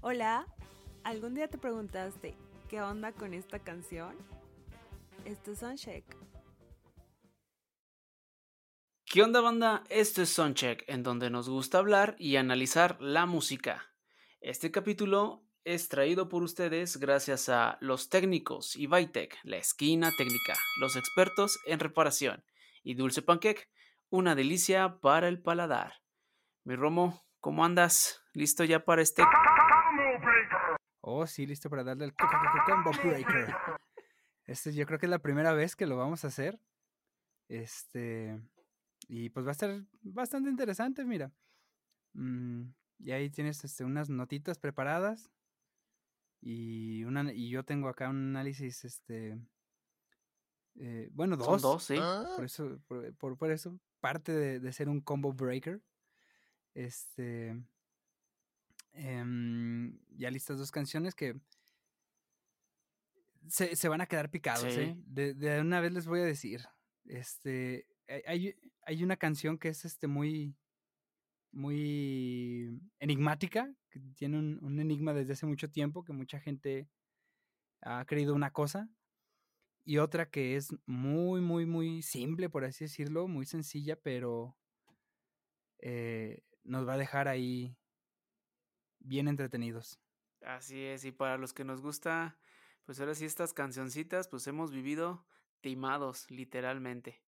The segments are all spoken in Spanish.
Hola, ¿algún día te preguntaste qué onda con esta canción? Esto es Soundcheck. ¿Qué onda banda? Esto es Soundcheck, en donde nos gusta hablar y analizar la música. Este capítulo es traído por ustedes gracias a los técnicos y Vitec, la esquina técnica, los expertos en reparación y Dulce Pancake, una delicia para el paladar. Mi Romo, ¿cómo andas? ¿Listo ya para este Oh, sí, listo para darle el combo breaker. Este, yo creo que es la primera vez que lo vamos a hacer. Este, y pues va a ser bastante interesante, mira. Mm, y ahí tienes este, unas notitas preparadas. Y, una, y yo tengo acá un análisis, este, eh, bueno, dos. Son dos, sí. Por eso, por, por, eso, parte de, de, ser un combo breaker. Este, Em, ya listas dos canciones que se, se van a quedar picados, ¿eh? De, de, una vez les voy a decir. Este. Hay, hay una canción que es este muy. muy enigmática. Que tiene un, un enigma desde hace mucho tiempo. Que mucha gente ha creído una cosa. Y otra que es muy, muy, muy simple, por así decirlo, muy sencilla, pero eh, nos va a dejar ahí bien entretenidos. Así es, y para los que nos gusta, pues ahora sí estas cancioncitas, pues hemos vivido timados, literalmente.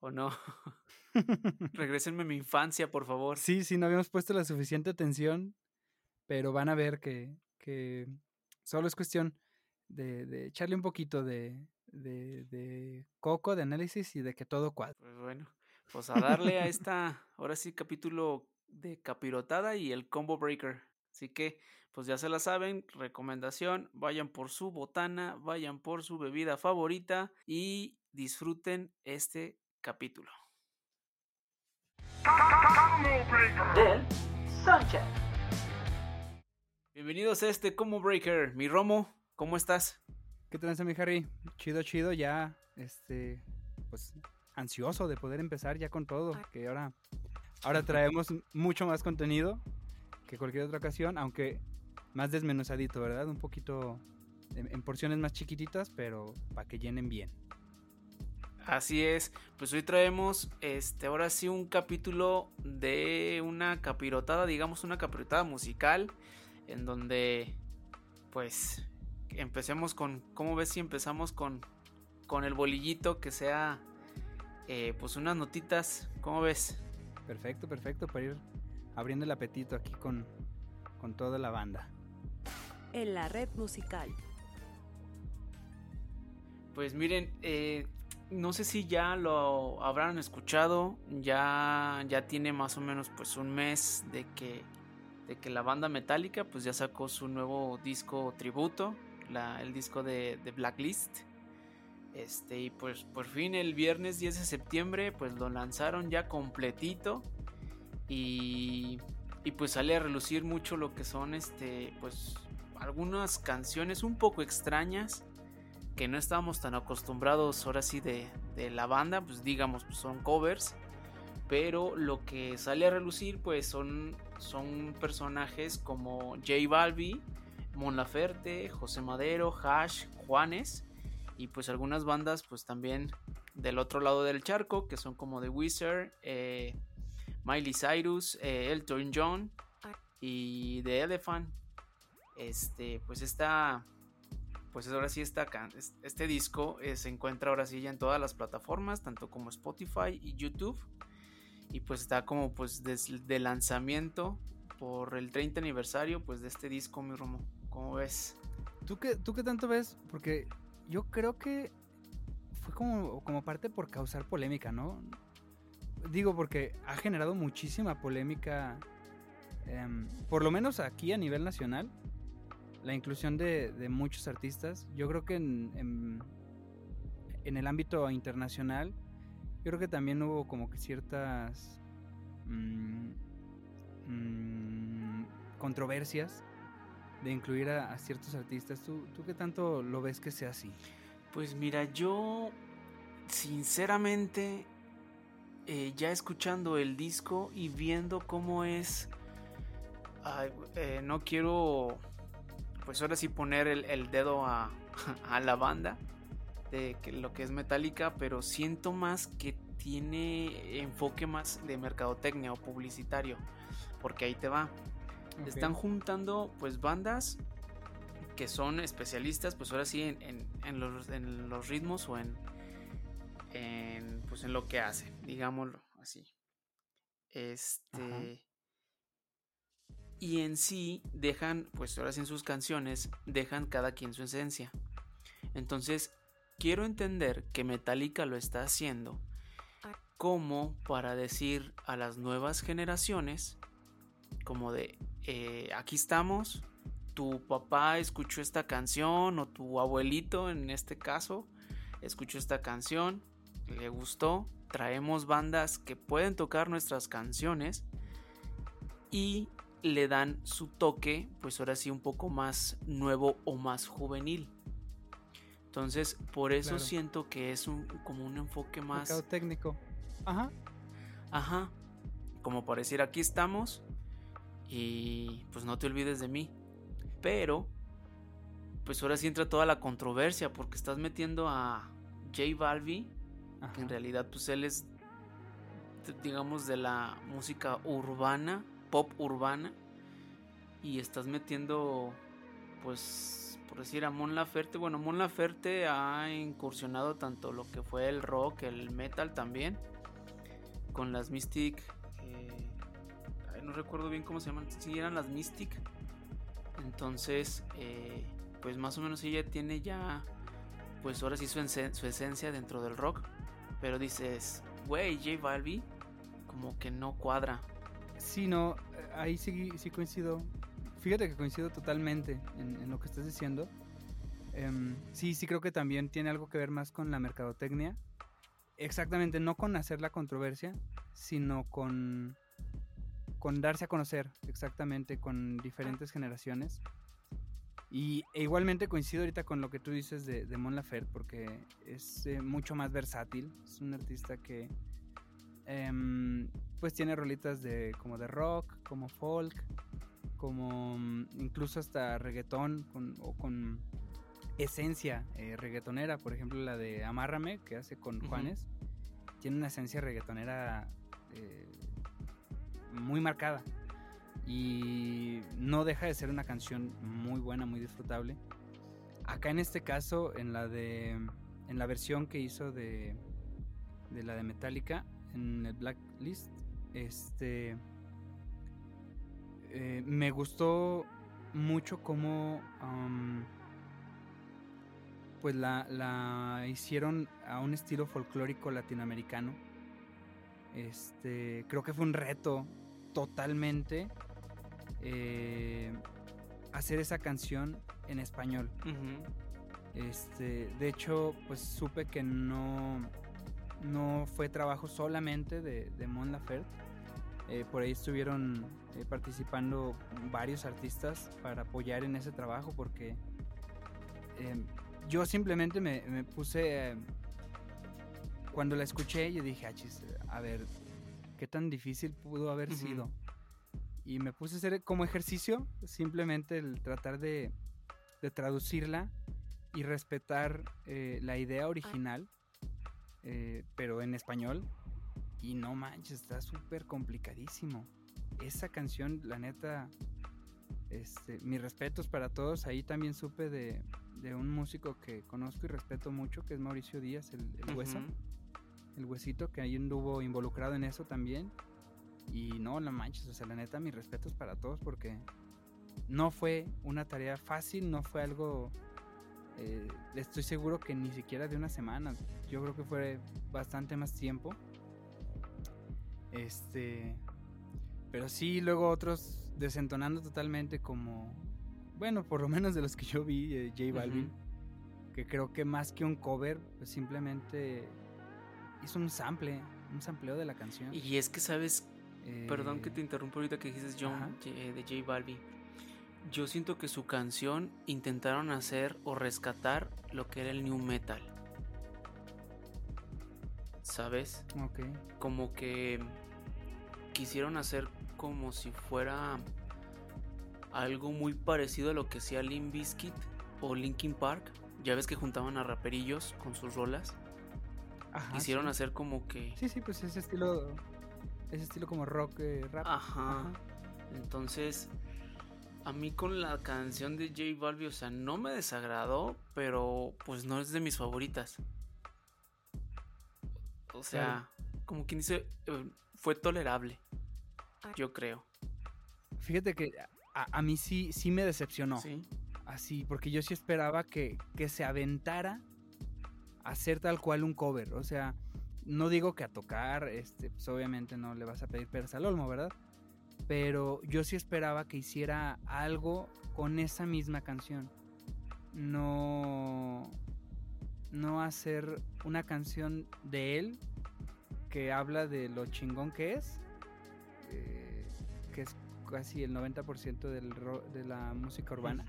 ¿O no? Regrésenme a mi infancia, por favor. Sí, sí, no habíamos puesto la suficiente atención, pero van a ver que, que solo es cuestión de, de echarle un poquito de, de, de, coco, de análisis y de que todo cuadre. Pues bueno, pues a darle a esta, ahora sí, capítulo de capirotada y el combo breaker. Así que, pues ya se la saben, recomendación, vayan por su botana, vayan por su bebida favorita y disfruten este capítulo. Del Bienvenidos a este Como Breaker. Mi Romo, ¿cómo estás? ¿Qué tal, mi Harry? Chido, chido, ya, este, pues ansioso de poder empezar ya con todo, que ahora, ahora traemos mucho más contenido que cualquier otra ocasión, aunque más desmenuzadito, ¿verdad? Un poquito en, porciones más chiquititas, pero para que llenen bien. Así es, pues hoy traemos este ahora sí un capítulo de una capirotada, digamos una capirotada musical en donde pues empecemos con ¿cómo ves si empezamos con con el bolillito que sea eh, pues unas notitas, ¿cómo ves? Perfecto, perfecto para ir abriendo el apetito aquí con, con toda la banda. En la red musical. Pues miren, eh, no sé si ya lo habrán escuchado, ya, ya tiene más o menos pues un mes de que, de que la banda Metallica pues ya sacó su nuevo disco tributo, la, el disco de, de, Blacklist. Este, y pues por fin el viernes 10 de septiembre pues lo lanzaron ya completito. Y, y pues sale a relucir mucho lo que son este pues algunas canciones un poco extrañas que no estábamos tan acostumbrados ahora sí de, de la banda pues digamos pues son covers pero lo que sale a relucir pues son son personajes como J Balbi Mon Laferte José Madero Hash Juanes y pues algunas bandas pues también del otro lado del charco que son como The Wizard eh, Miley Cyrus, eh, Elton John y The Elephant. Este, pues esta, pues ahora sí está este disco eh, se encuentra ahora sí ya en todas las plataformas, tanto como Spotify y YouTube. Y pues está como pues desde lanzamiento por el 30 aniversario pues de este disco, mi Romo. ¿Cómo ves? ¿Tú qué, ¿Tú qué tanto ves? Porque yo creo que fue como, como parte por causar polémica, ¿no? Digo porque ha generado muchísima polémica, em, por lo menos aquí a nivel nacional, la inclusión de, muchos artistas. Yo creo que en, en, el ámbito internacional, yo creo que también hubo como que ciertas mm, mm, controversias de incluir a, ciertos artistas. ¿Tú, ¿Tú qué tanto lo ves que sea así? Pues mira, yo sinceramente eh, ya escuchando el disco y viendo cómo es eh, no quiero, pues ahora sí poner el, dedo a, a, la banda de que lo que es Metallica, pero siento más que tiene enfoque más de mercadotecnia o publicitario, porque ahí te va. Están juntando pues bandas que son especialistas, pues ahora sí en, los, en los, ritmos o en, en, pues en lo que hace, digámoslo así. Este. Y en sí dejan, pues ahora sí en sus canciones, dejan cada quien su esencia. Entonces, quiero entender que Metallica lo está haciendo ah. como para decir a las nuevas generaciones, como de, eh, aquí estamos, tu papá escuchó esta canción o tu abuelito en este caso escuchó esta canción, le gustó, traemos bandas que pueden tocar nuestras canciones y le dan su toque, pues ahora sí un poco más nuevo o más juvenil. Entonces, por eso siento que es un, como un enfoque más... Mercado técnico. Ajá. Ajá. Como para decir, aquí estamos y pues no te olvides de mí. Pero, pues ahora sí entra toda la controversia porque estás metiendo a J Que en realidad pues él es, digamos, de la música urbana, pop urbana, y estás metiendo, pues, por decir a Mon Laferte. Bueno, Mon Laferte ha incursionado tanto lo que fue el rock, el metal también, con las Mystic. Eh, no recuerdo bien cómo se llaman, si eran las Mystic entonces, eh, pues más o menos ella tiene ya, pues ahora sí su, esencia dentro del rock. Pero dices, güey, J Balvin, como que no cuadra. Sí, no, ahí sí, sí coincido. Fíjate que coincido totalmente en, lo que estás diciendo. Em, sí, sí creo que también tiene algo que ver más con la mercadotecnia. Exactamente, no con hacer la controversia, sino con con darse a conocer exactamente con diferentes generaciones. Y e igualmente coincido ahorita con lo que tú dices de, de Mon Laferte, porque es eh, mucho más versátil. Es un artista que em, pues tiene rolitas de como de rock, como folk, como mm, incluso hasta reggaetón con, o con esencia eh, reggaetonera. Por ejemplo, la de Amárrame que hace con Juanes, tiene una esencia reggaetonera eh, muy marcada. Y no deja de ser una canción muy buena, muy disfrutable. Acá en este caso, en la de. En la versión que hizo de. De la de Metallica, en el Blacklist, este. Eh, me gustó mucho cómo. pues la, la hicieron a un estilo folclórico latinoamericano. Este, creo que fue un reto totalmente eh, hacer esa canción en español. Este, de hecho, pues supe que no, no fue trabajo solamente de, de Mon Laferte. Eh, por ahí estuvieron eh, participando varios artistas para apoyar en ese trabajo porque em, yo simplemente me, puse, cuando la escuché, yo dije, ah, a ver, qué tan difícil pudo haber sido. Y me puse a hacer como ejercicio simplemente el tratar de, traducirla y respetar eh, la idea original, eh, pero en español. Y no manches, está súper complicadísimo. Esa canción, la neta, este, mis respetos para todos. Ahí también supe de, un músico que conozco y respeto mucho, que es Mauricio Díaz, el, hueso el huesito que ahí anduvo involucrado en eso también. Y no, la manches, o sea, la neta, mis respetos para todos porque no fue una tarea fácil, no fue algo, eh, estoy seguro que ni siquiera de una semana, yo creo que fue bastante más tiempo. Este, pero sí, luego otros desentonando totalmente como, bueno, por lo menos de los que yo vi, eh, J Balvin, que creo que más que un cover, pues simplemente hizo un sample, un sampleo de la canción. Y es que sabes, perdón que te eh, interrumpo ahorita que dijiste John de J Balvin. Yo siento que su canción intentaron hacer o rescatar lo que era el new metal. ¿Sabes? Ok. Como que quisieron hacer como si fuera algo muy parecido a lo que hacía Limp Bizkit o Linkin Park. Ya ves que juntaban a raperillos con sus rolas. Ajá, Quisieron sí. hacer como que... Sí, sí, pues ese estilo. Ese estilo como rock, eh, rap. Ajá. Entonces, a mí con la canción de J Balvin, o sea, no me desagradó, pero pues no es de mis favoritas. O sea, como quien dice, eh, fue tolerable. Yo creo. Fíjate que a, a mí sí, sí me decepcionó. Sí. Así, porque yo sí esperaba que, que se aventara a hacer tal cual un cover. O sea, no digo que a tocar, este, pues obviamente no le vas a pedir peras al olmo, ¿verdad? Pero yo sí esperaba que hiciera algo con esa misma canción. No. No hacer una canción de él que habla de lo chingón que es. eh, que es casi el 90% del de la música urbana.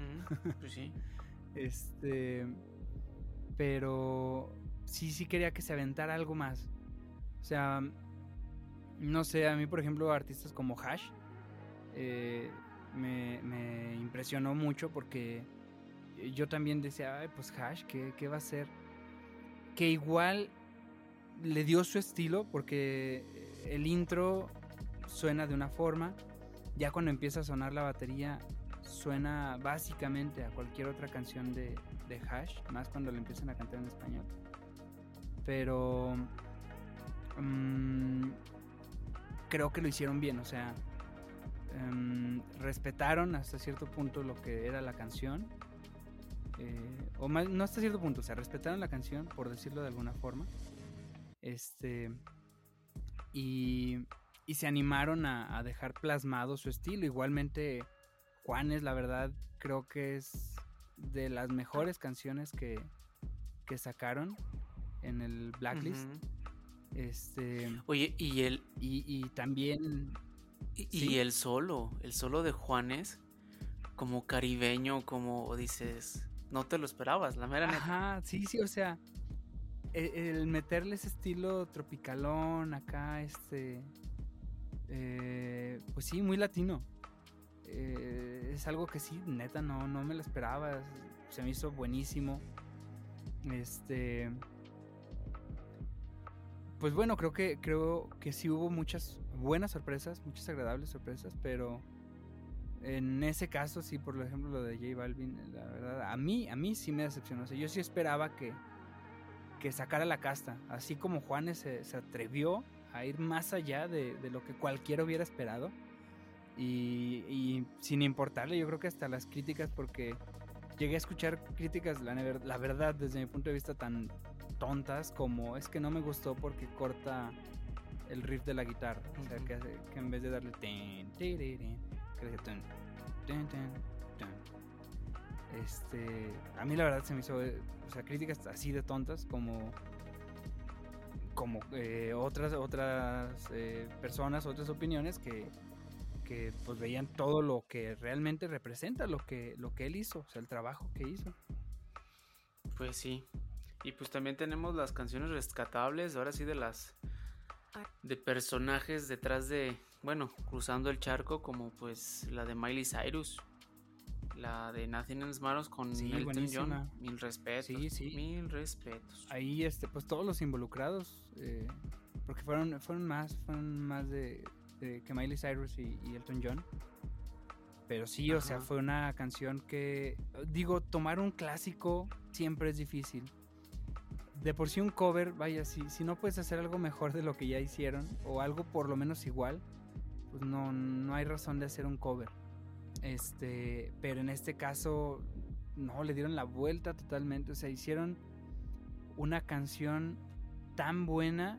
Pues sí. Este. Pero sí, sí quería que se aventara algo más. O sea, no sé, a mí, por ejemplo, artistas como Hash eh, me, impresionó mucho porque yo también decía, ay, pues Hash, ¿qué, qué va a hacer? Que igual le dio su estilo porque el intro suena de una forma, ya cuando empieza a sonar la batería suena básicamente a cualquier otra canción de, de Hash, más cuando le empiezan a cantar en español. Pero mm, creo que lo hicieron bien, o sea, em, respetaron hasta cierto punto lo que era la canción. eh, o más, no hasta cierto punto, o sea, respetaron la canción, por decirlo de alguna forma. Este. Y, y se animaron a, a dejar plasmado su estilo. Igualmente, Juanes, la verdad, creo que es de las mejores canciones que, que sacaron en el Blacklist. Este. Oye, y el, Y, y también. y, Sí. y el solo, el solo de Juanes, como caribeño, como dices, no te lo esperabas, la mera neta. Ajá, sí, sí, o sea. e- El, meterle ese estilo tropicalón acá, este. eh, pues sí, muy latino. Eh, es algo que sí, neta, no, no me lo esperaba. Se me hizo buenísimo. Este. Pues bueno, creo que, creo que sí hubo muchas buenas sorpresas, muchas agradables sorpresas, pero en ese caso, sí, por ejemplo, lo de J Balvin, la verdad, a mí, a mí sí me decepcionó. Yo sí esperaba que, que sacara la casta, así como Juanes se, atrevió a ir más allá de, de lo que cualquiera hubiera esperado. Y, sin importarle, yo creo que hasta las críticas, porque llegué a escuchar críticas, la, la verdad, desde mi punto de vista, tan tontas como es que no me gustó porque corta el riff de la guitarra. O sea, que, hace- que en vez de darle... tun, tun, tun. Este, a mí la verdad se me hizo, eh, o sea, críticas así de tontas como como eh, otras otras eh, personas, otras opiniones que, que pues veían todo lo que realmente representa lo que lo que él hizo, o sea, el trabajo que hizo. Pues sí. Y pues también tenemos las canciones rescatables, ahora sí de las de personajes detrás de, bueno, cruzando el charco como pues la de Miley Cyrus, la de Nothing Else Matters con Sí, Elton. John, mil respetos, Sí, sí. mil respetos. Ahí este pues todos los involucrados eh, porque fueron fueron más fueron más de, de que Miley Cyrus y, y Elton John. Pero sí, o sea, fue una canción que digo, tomar un clásico siempre es difícil. De por sí un cover, vaya, si, si no puedes hacer algo mejor de lo que ya hicieron, o algo por lo menos igual, pues no, no hay razón de hacer un cover. Este, pero en este caso, no, le dieron la vuelta totalmente. O sea, hicieron una canción tan buena,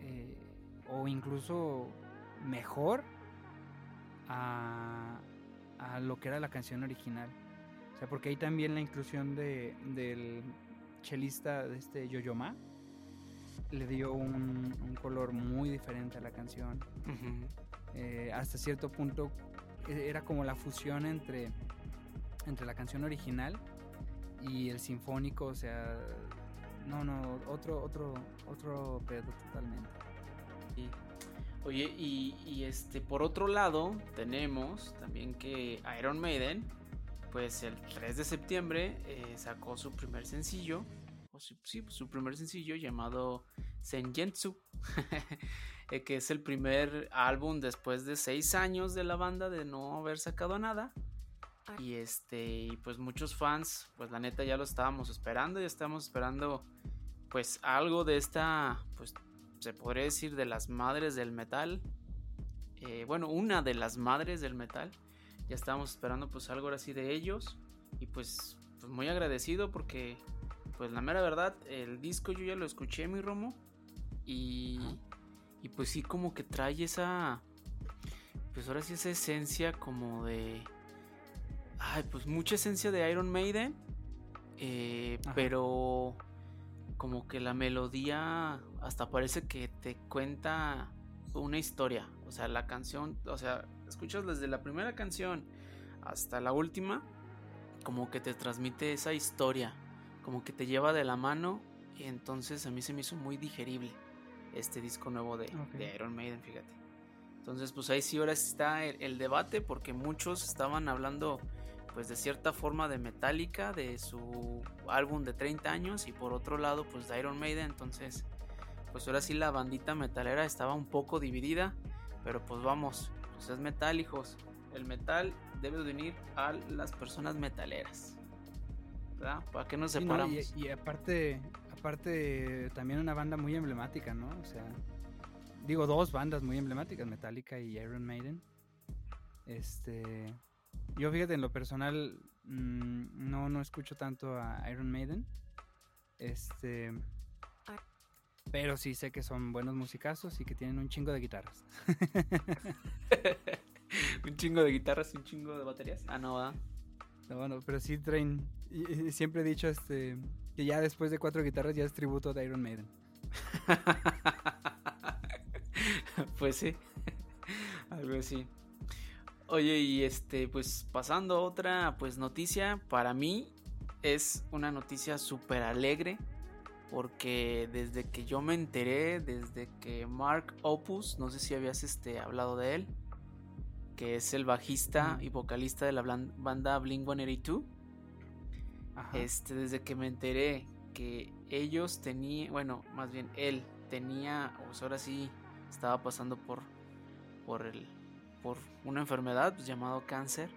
eh, o incluso mejor, a, a lo que era la canción original. O sea, porque hay también la inclusión de, del chelista de este Yoyoma le dio un, un color muy diferente a la canción. Eh, hasta cierto punto eh, era como la fusión entre, entre la canción original y el sinfónico, o sea, no, no, otro, otro, otro pedo totalmente. Oye, y, este, por otro lado, tenemos también que Iron Maiden, pues el 3 de septiembre eh, sacó su primer sencillo, o sí, su primer sencillo llamado Senjutsu, eh, que es el primer álbum después de seis años de la banda de no haber sacado nada. Y este, pues muchos fans, pues la neta ya lo estábamos esperando, ya estábamos esperando pues algo de esta, pues se podría decir de las madres del metal. Eh, bueno, una de las madres del metal. Ya estábamos esperando pues algo así de ellos. Y pues, pues, muy agradecido porque pues la mera verdad, el disco yo ya lo escuché mi Romo. Y, y pues sí como que trae esa... Pues ahora sí esa esencia como de... Ay, pues mucha esencia de Iron Maiden. Eh, pero como que la melodía hasta parece que te cuenta una historia. O sea, la canción, o sea, escuchas desde la primera canción hasta la última, como que te transmite esa historia, como que te lleva de la mano. Y entonces a mí se me hizo muy digerible este disco nuevo de, Iron Maiden, fíjate. Entonces, pues ahí sí ahora está el debate, porque muchos estaban hablando pues de cierta forma de Metallica, de su álbum de 30 años y por otro lado pues de Iron Maiden, entonces pues ahora sí la bandita metalera estaba un poco dividida, pero pues vamos, pues es metal hijos, el metal debe de unir a las personas metaleras. ¿Verdad? ¿Para qué nos separamos? y, aparte, aparte también una banda muy emblemática, ¿no? O sea, digo dos bandas muy emblemáticas, Metallica y Iron Maiden. Este, yo fíjate, en lo personal, mm, no, no escucho tanto a Iron Maiden. Este. Pero sí sé que son buenos musicazos y que tienen un chingo de guitarras. un chingo de guitarras y un chingo de baterías. Ah, no, ¿verdad? No, bueno, pero sí traen. Siempre he dicho este que ya después de cuatro guitarras ya es tributo de Iron Maiden. pues sí. Algo así. Oye, y este, pues pasando a otra pues noticia, para mí es una noticia súper alegre porque desde que yo me enteré, desde que Mark Opus, no sé si habías este, hablado de él, que es el bajista y vocalista de la banda Blink 182, este, desde que me enteré que ellos tenían, bueno, más bien él tenía, o sea, ahora sí estaba pasando por, por el por una enfermedad pues, llamado cáncer.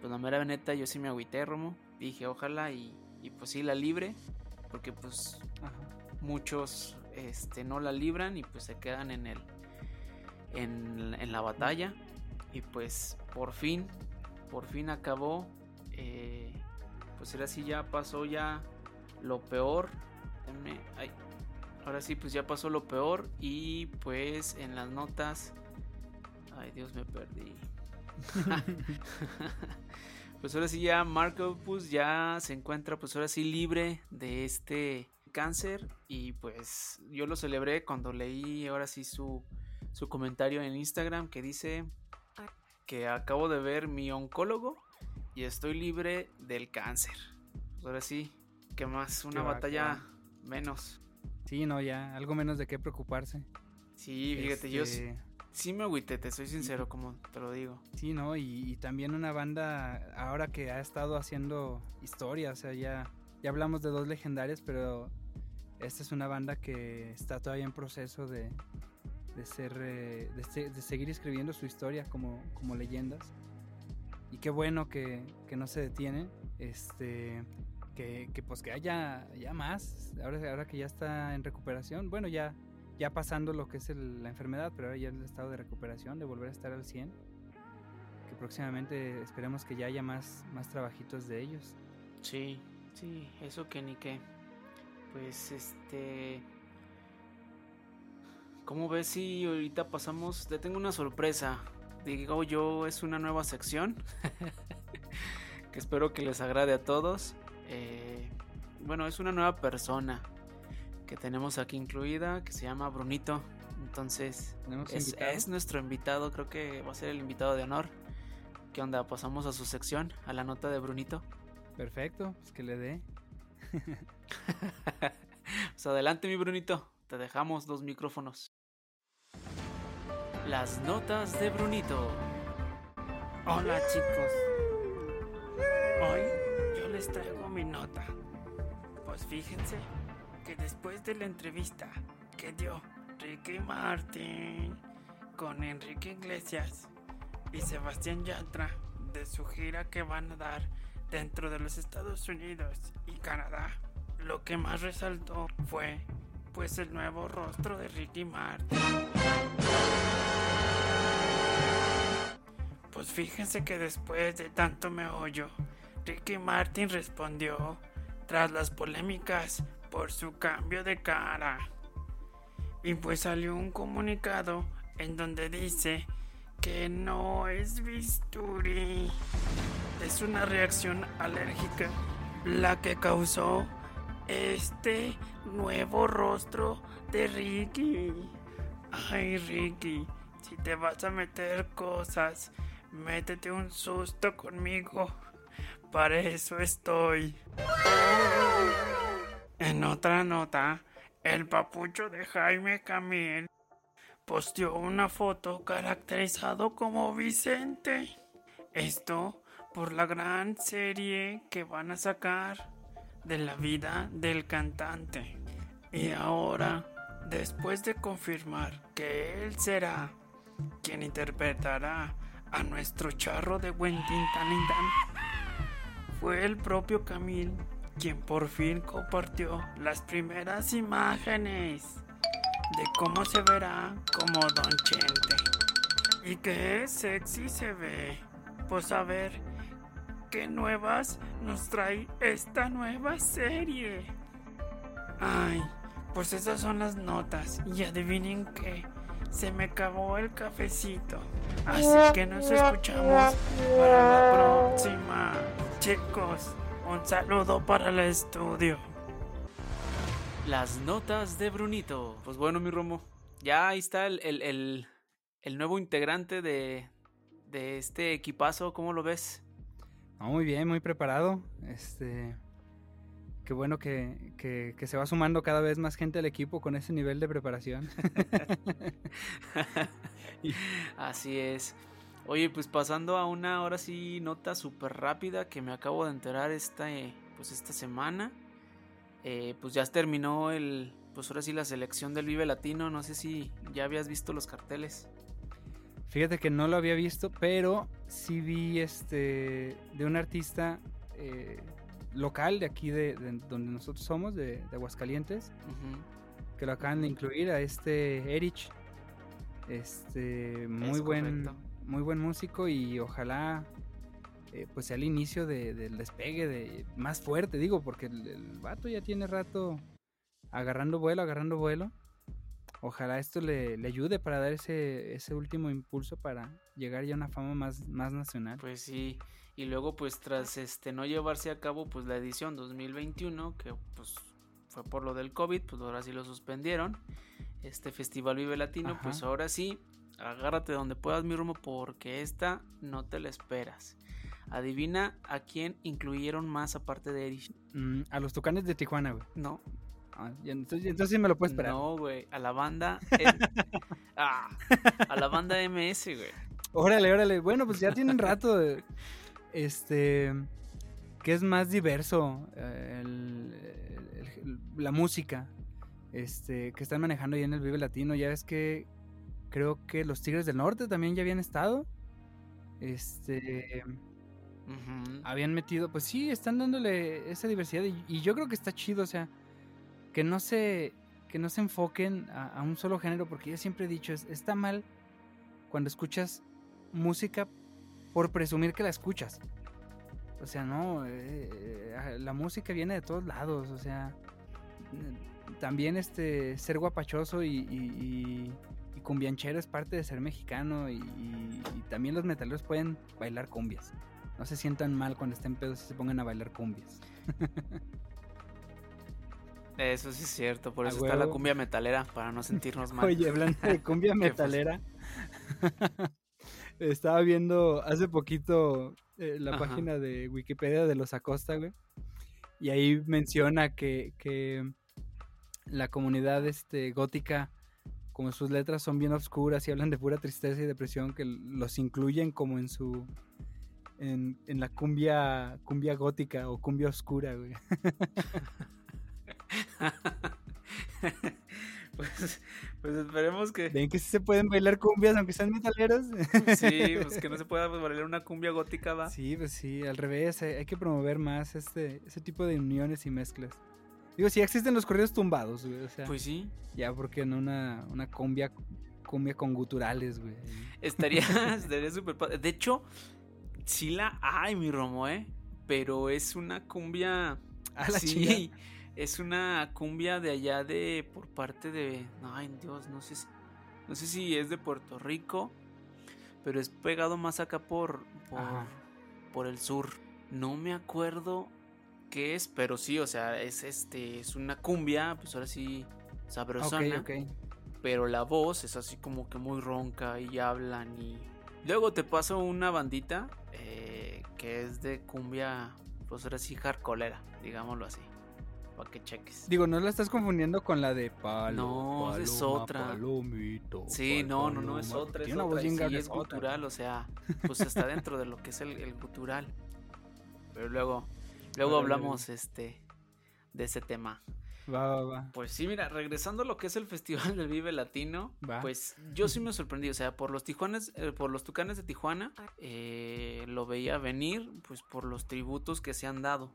Pues la mera neta yo sí me agüité, Romo. Dije, ojalá y, pues sí la libre. Porque pues muchos este, no la libran y pues se quedan en el en, la batalla. Y pues por fin, por fin acabó. Eh, pues era así, ya pasó ya lo peor. ahora sí, pues ya pasó lo peor. Y pues en las notas Ay, Dios, me perdí. pues ahora sí ya Marco pues ya se encuentra pues ahora sí libre de este cáncer y pues yo lo celebré cuando leí ahora sí su, su comentario en Instagram que dice que acabo de ver mi oncólogo y estoy libre del cáncer. Ahora sí, ¿qué más? Una batalla menos. Sí, no, ya, algo menos de qué preocuparse. Sí, fíjate, yo este, sí me agüité, te soy sincero, como te lo digo. Sí, ¿no? Y, también una banda ahora que ha estado haciendo historia, o sea, ya, ya hablamos de dos legendarias, pero esta es una banda que está todavía en proceso de, de ser, eh, de, seguir escribiendo su historia como, como leyendas. Y qué bueno que, que no se detienen, este, que, que, pues que haya ya más, ahora, ahora que ya está en recuperación, bueno, ya ya pasando lo que es la enfermedad, pero ahora ya el estado de recuperación, de volver a estar al 100. Que próximamente esperemos que ya haya más, más trabajitos de ellos. Sí, sí, eso que ni qué. Pues este... ¿Cómo ves si ahorita pasamos? Te tengo una sorpresa. Digo yo, es una nueva sección. que espero que les agrade a todos. Eh, bueno, es una nueva persona que tenemos aquí incluida, que se llama Brunito. Entonces, es, nuestro invitado, creo que va a ser el invitado de honor. ¿Qué onda? Pasamos a su sección, a la nota de Brunito. Perfecto, pues que le dé. pues adelante, mi Brunito, te dejamos dos micrófonos. Las notas de Brunito. Hola chicos. Hoy yo les traigo mi nota. Pues fíjense que después de la entrevista que dio Ricky Martin con Enrique Iglesias y Sebastián Yatra de su gira que van a dar dentro de los Estados Unidos y Canadá, lo que más resaltó fue pues el nuevo rostro de Ricky Martin. Pues fíjense que después de tanto meollo, Ricky Martin respondió tras las polémicas por su cambio de cara. Y pues salió un comunicado en donde dice que no es bisturí. Es una reacción alérgica la que causó este nuevo rostro de Ricky. Ay, Ricky, si te vas a meter cosas, métete un susto conmigo. Para eso estoy. En otra nota, el papucho de Jaime Camil posteó una foto caracterizado como Vicente. Esto por la gran serie que van a sacar de la vida del cantante. Y ahora, después de confirmar que él será quien interpretará a nuestro charro de Wentin fue el propio Camil quien por fin compartió las primeras imágenes de cómo se verá como Don Chente. Y que sexy se ve. Pues a ver qué nuevas nos trae esta nueva serie. Ay, pues esas son las notas. Y adivinen qué, se me acabó el cafecito. Así que nos escuchamos para la próxima. Chicos, un saludo para el estudio. Las notas de Brunito. Pues bueno, mi Romo, ya ahí está el, el, el, nuevo integrante de, de este equipazo. ¿Cómo lo ves? muy bien, muy preparado. Este, qué bueno que, que, se va sumando cada vez más gente al equipo con ese nivel de preparación. Así es. Oye, pues pasando a una ahora sí nota súper rápida que me acabo de enterar esta, eh, pues esta semana. Eh, pues ya terminó el, pues ahora sí la selección del Vive Latino. No sé si ya habías visto los carteles. Fíjate que no lo había visto, pero sí vi este de un artista eh, local de aquí de, donde nosotros somos, de, Aguascalientes, que lo acaban de incluir a este Erich. Este muy buen, muy buen músico y ojalá eh, pues sea el inicio del despegue de más fuerte, digo, porque el, el vato ya tiene rato agarrando vuelo, agarrando vuelo ojalá esto le, ayude para dar ese, ese último impulso para llegar ya a una fama más, más nacional. Pues sí, y luego pues tras este no llevarse a cabo pues la edición 2021, que pues fue por lo del COVID, pues ahora sí lo suspendieron. Este Festival Vive Latino, pues ahora sí, agárrate donde puedas mi rumbo porque esta no te la esperas. Adivina a quién incluyeron más aparte de Erich. Mm, a los Tucanes de Tijuana, güey. No, Ah, entonces, entonces, sí me lo puedo esperar. No, güey. A la banda. ah, a la banda MS, güey. Órale, órale. Bueno, pues ya tienen rato. Este. Que es más diverso. Eh, la música. Este. Que están manejando ya en el Vive Latino. Ya ves que. Creo que los Tigres del Norte también ya habían estado. Este. Habían metido. Pues sí, están dándole esa diversidad. y yo creo que está chido. O sea que no se, que no se enfoquen a, un solo género, porque yo siempre he dicho, es, está mal cuando escuchas música por presumir que la escuchas. O sea, no, eh, eh, la música viene de todos lados, o sea, también este, ser guapachoso y, y, cumbianchero es parte de ser mexicano y, también los metaleros pueden bailar cumbias. No se sientan mal cuando estén pedos y se pongan a bailar cumbias. Eso sí es cierto, por eso está la cumbia metalera, para no sentirnos mal. Oye, hablando de cumbia metalera, estaba viendo hace poquito eh, la página de Wikipedia de los Acosta, güey, y ahí menciona que, que la comunidad este, gótica como sus letras son bien oscuras y hablan de pura tristeza y depresión, que los incluyen como en su en, en la cumbia cumbia gótica o cumbia oscura, güey. pues, pues esperemos que. Ven que sí se pueden bailar cumbias aunque sean metaleros. sí, pues que no se pueda bailar una cumbia gótica, va. Sí, pues sí, al revés, hay que promover más este, ese tipo de uniones y mezclas. Digo, sí existen los corridos tumbados, güey. O sea, pues sí. Ya, porque en una, una cumbia, cumbia con guturales, güey. Estaría, estaría súper padre. De hecho, sí la hay, mi Romo, ¿eh? Pero es una cumbia. La sí, es una cumbia de allá de. por parte de. Ay, Dios, no sé si. No sé si es de Puerto Rico. Pero es pegado más acá por. por, por el sur. No me acuerdo qué es, pero sí, o sea, es este. Es una cumbia, pues ahora sí. Sabrosona. Ok, ok. Pero la voz es así como que muy ronca y hablan y. Luego te paso una bandita eh, que es de cumbia, pues ahora sí, hardcolera, digámoslo así. Para que cheques. Digo, no la estás confundiendo con la de palo. No, paloma, es otra. Palomito, Sí, no, no, no, es otra. Es, otra, voz y bien sí, es gutural, o sea, pues está dentro de lo que es el, el gutural. Pero luego, luego hablamos este de ese tema. Va, va, va. Pues sí, mira, regresando a lo que es el Festival del Vive Latino, Va. pues yo sí me sorprendí, o sea, por los Tijuanes, eh, por los Tucanes de Tijuana, eh, lo veía venir, pues por los tributos que se han dado.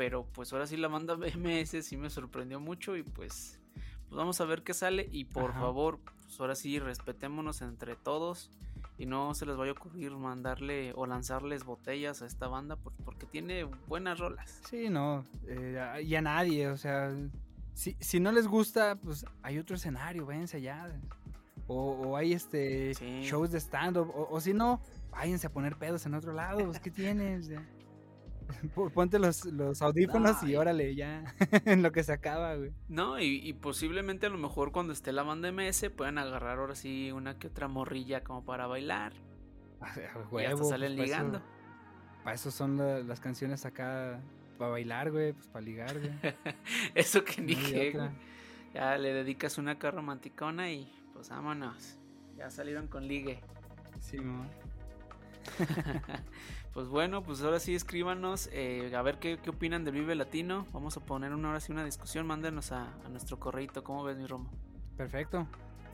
Pero pues ahora sí la banda BMS sí me sorprendió mucho y pues, pues vamos a ver qué sale y por Ajá. favor, pues ahora sí respetémonos entre todos y no se les vaya a ocurrir mandarle o lanzarles botellas a esta banda por- porque tiene buenas rolas. Sí, no. eh, y a nadie, o sea. Si, si no les gusta, pues hay otro escenario, váyanse allá. O, o hay este Sí. shows de stand-up. O, o si no, váyanse a poner pedos en otro lado. Pues, ¿Qué tienes? Ponte los, los audífonos y órale, ya. en lo que se acaba, güey. No, y, y posiblemente a lo mejor cuando esté la banda MS puedan agarrar ahora sí una que otra morrilla como para bailar. A- a y hasta huevo, salen pues, pa' eso- ligando. Para eso son la- las canciones acá. Para bailar, güey. Pues para ligar, güey. Eso que No otra. güey. Ya le dedicas una acá romanticona y pues vámonos. Ya salieron con ligue. Sí, mo. Pues bueno, pues ahora sí escríbanos eh, a ver qué, qué opinan del Vive Latino. Vamos a poner una hora sí una discusión. Mándenos a, a nuestro correito. ¿Cómo ves, mi Romo? Perfecto.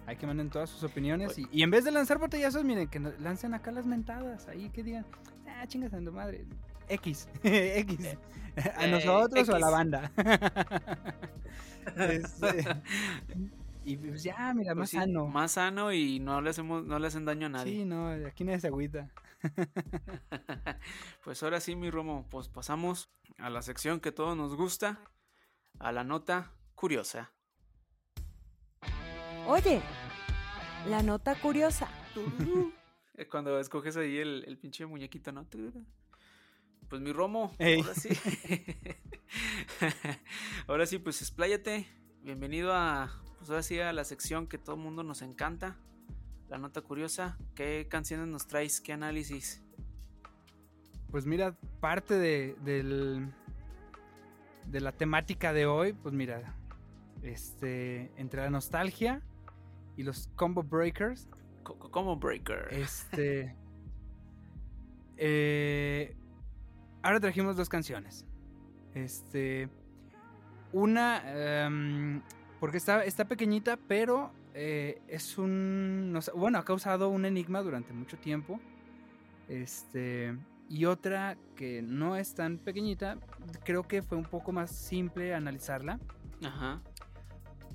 Hay que manden todas sus opiniones. Y, y en vez de lanzar botellazos, miren, que lancen acá las mentadas. Ahí que digan, ah, chingas a tu madre. X. X. ¿A eh, nosotros o a la banda? Este, y pues ya, mira, Pues más sí, sano. Más sano y no le hacemos, no le hacen daño a nadie. Sí, no, aquí nadie se agüita. pues ahora sí, mi Romo, pues pasamos a la sección que todos nos gusta, a la nota curiosa. Oye, la nota curiosa. Eh, Cuando escoges ahí el, el pinche muñequito, ¿no? Pues mi Romo, Ey. ahora sí. ahora sí, pues expláyate. Bienvenido a, pues ahora sí, a la sección que todo el mundo nos encanta. La nota curiosa. ¿Qué canciones nos traes? ¿Qué análisis? Pues mira, parte de, del, de la temática de hoy, pues mira, este, entre la nostalgia y los combo breakers, Co- co- Como Breaker. Este. eh, ahora trajimos dos canciones. Este. Una. em, porque está, está pequeñita, pero eh, es un. no sé, bueno, ha causado un enigma durante mucho tiempo. Este. Y otra que no es tan pequeñita. Creo que fue un poco más simple analizarla. Ajá.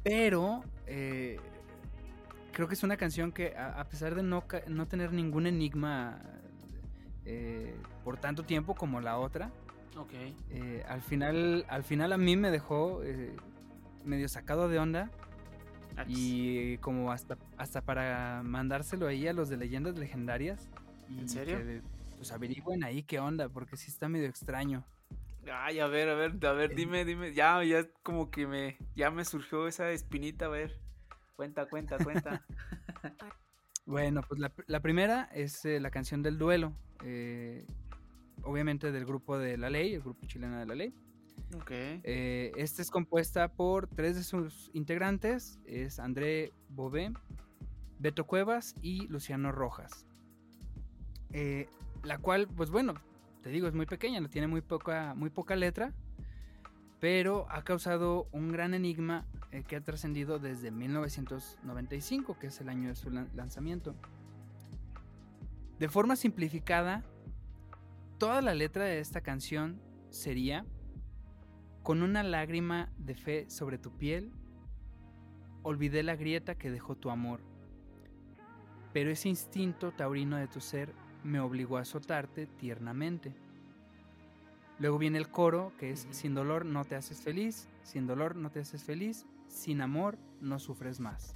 Pero eh, creo que es una canción que a, a pesar de no, no tener ningún enigma eh, por tanto tiempo como la otra, Ok. eh, al, final, al final a mí me dejó eh, medio sacado de onda. Y como hasta, hasta para mandárselo ahí a los de leyendas legendarias. Y ¿En serio? que, pues averigüen ahí qué onda, porque sí está medio extraño. Ay, a ver, a ver, a ver, dime, dime. Ya, ya como que me, ya me surgió esa espinita, a ver. Cuenta, cuenta, cuenta. Bueno, pues la, la primera es eh, la canción del duelo. eh, obviamente del grupo de La Ley, el grupo chileno de La Ley. Eh, esta es compuesta por tres de sus integrantes, es André Bobé, Beto Cuevas y Luciano Rojas. Eh, la cual, pues bueno, te digo, es muy pequeña, no tiene muy poca, muy poca letra, pero ha causado un gran enigma eh, que ha trascendido desde 1995, que es el año de su lan- lanzamiento. De forma simplificada, toda la letra de esta canción sería con una lágrima de fe sobre tu piel, olvidé la grieta que dejó tu amor. Pero ese instinto taurino de tu ser me obligó a azotarte tiernamente. Luego viene el coro, que es sin dolor no te haces feliz, sin dolor no te haces feliz, sin amor no sufres más.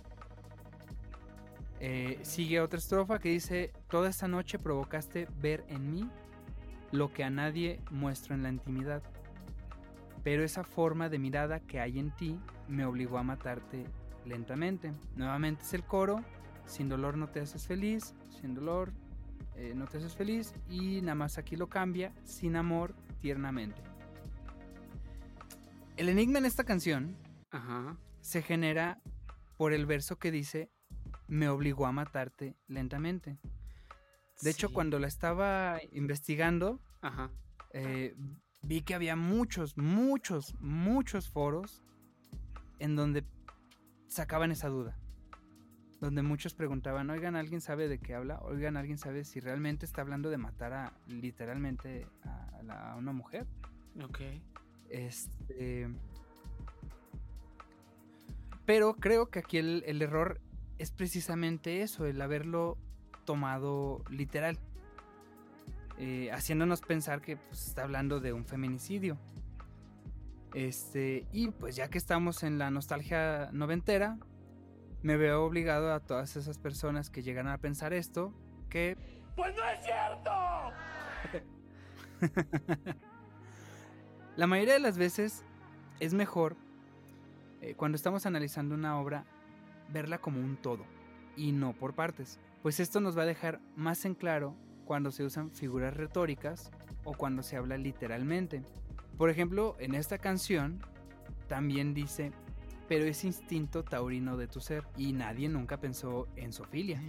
Eh, sigue otra estrofa que dice, toda esta noche provocaste ver en mí lo que a nadie muestro en la intimidad. Pero esa forma de mirada que hay en ti me obligó a matarte lentamente. Nuevamente es el coro, sin dolor no te haces feliz, sin dolor eh, no te haces feliz y nada más aquí lo cambia, sin amor tiernamente. El enigma en esta canción Ajá. se genera por el verso que dice me obligó a matarte lentamente. De hecho, cuando la estaba investigando, Ajá. eh, vi que había muchos, muchos, muchos foros en donde sacaban esa duda. Donde muchos preguntaban, oigan, ¿alguien sabe de qué habla? Oigan, ¿alguien sabe si realmente está hablando de matar a literalmente a, la- a una mujer? Ok. Este. Pero creo que aquí el, el error es precisamente eso, el haberlo tomado literal. Eh, haciéndonos pensar que pues, está hablando de un feminicidio. Este, y pues ya que estamos en la nostalgia noventera, me veo obligado a todas esas personas que llegan a pensar esto, que ¡Pues no es cierto! La mayoría de las veces es mejor, eh, cuando estamos analizando una obra, verla como un todo y no por partes. Pues esto nos va a dejar más en claro cuando se usan figuras retóricas o cuando se habla literalmente. Por ejemplo, en esta canción también dice, pero ese instinto taurino de tu ser y nadie nunca pensó en Sofilia.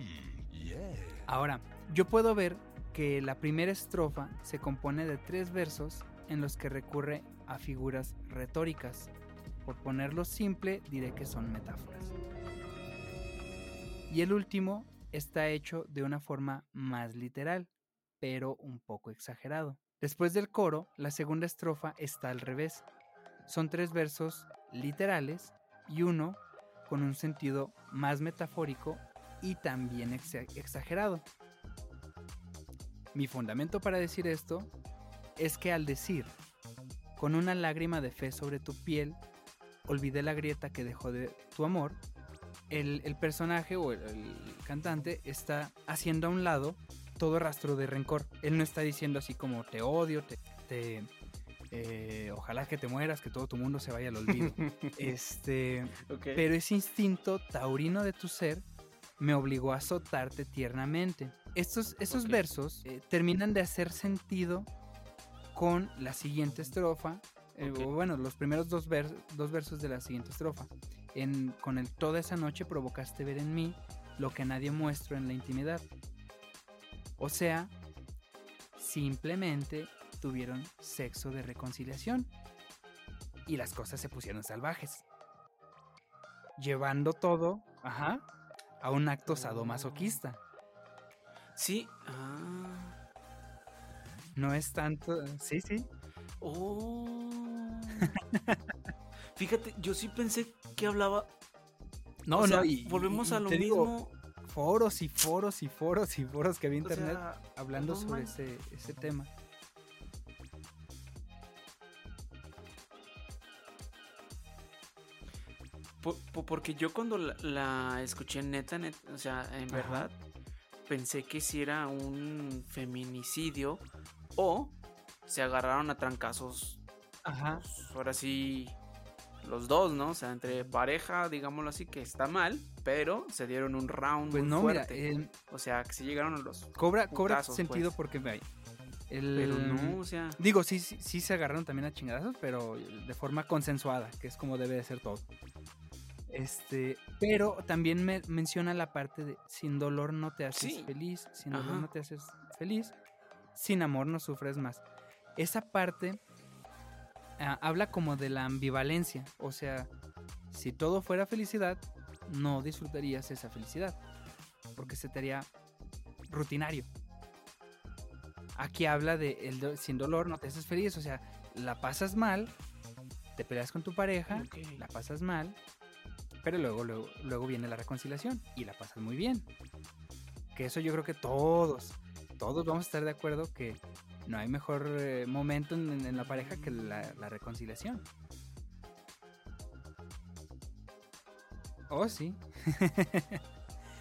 Ahora, yo puedo ver que la primera estrofa se compone de tres versos en los que recurre a figuras retóricas. Por ponerlo simple, diré que son metáforas. Y el último está hecho de una forma más literal, pero un poco exagerado. Después del coro, la segunda estrofa está al revés. Son tres versos literales y uno con un sentido más metafórico y también exa- exagerado. Mi fundamento para decir esto es que al decir, con una lágrima de fe sobre tu piel, olvidé la grieta que dejó de tu amor, el, el personaje o el, el cantante está haciendo a un lado todo rastro de rencor. Él no está diciendo así como te odio, te, te, eh, ojalá que te mueras, que todo tu mundo se vaya al olvido. este, pero ese instinto taurino de tu ser me obligó a azotarte tiernamente. Estos, esos versos eh, terminan de hacer sentido con la siguiente estrofa. eh, Ok. o bueno, los primeros dos, vers- dos versos de la siguiente estrofa. En, con el toda esa noche provocaste ver en mí lo que nadie muestro en la intimidad. O sea, simplemente tuvieron sexo de reconciliación. Y las cosas se pusieron salvajes llevando todo, ajá, a un acto sadomasoquista. Sí. Ah. No es tanto, sí, sí. Oh. Fíjate, yo sí pensé que hablaba. No, o sea, no, y volvemos y- a lo te digo, mismo. foros y foros y foros y foros que o internet sea, hablando no sobre ese, ese tema. po- po- porque yo cuando la, la escuché neta, net- o sea, en Ajá. verdad, pensé que si era un feminicidio o se agarraron a trancazos. Ajá. pues, ahora sí, los dos, ¿no? O sea, entre pareja, digámoslo así, que está mal, pero se dieron un round Pues muy no, mira, fuerte. eh, o sea, que se llegaron a los. cobra, cobra Putazos, sentido pues. porque ve, El- Pero no, o sea. Digo, sí, sí, sí se agarraron también a chingadazos, pero de forma consensuada, que es como debe de ser todo. Este, pero también me menciona la parte de sin dolor no te haces Sí. feliz, sin dolor Ajá. no te haces feliz, sin amor no sufres más. Esa parte ah, habla como de la ambivalencia, o sea, si todo fuera felicidad, no disfrutarías esa felicidad, porque se te haría rutinario. Aquí habla de el do- sin dolor no te haces feliz, o sea, la pasas mal, te peleas con tu pareja, Ok. la pasas mal, pero luego, luego, luego viene la reconciliación y la pasas muy bien. Que eso yo creo que todos, todos vamos a estar de acuerdo que no hay mejor eh, momento en, en la pareja que la, la reconciliación. Oh, sí.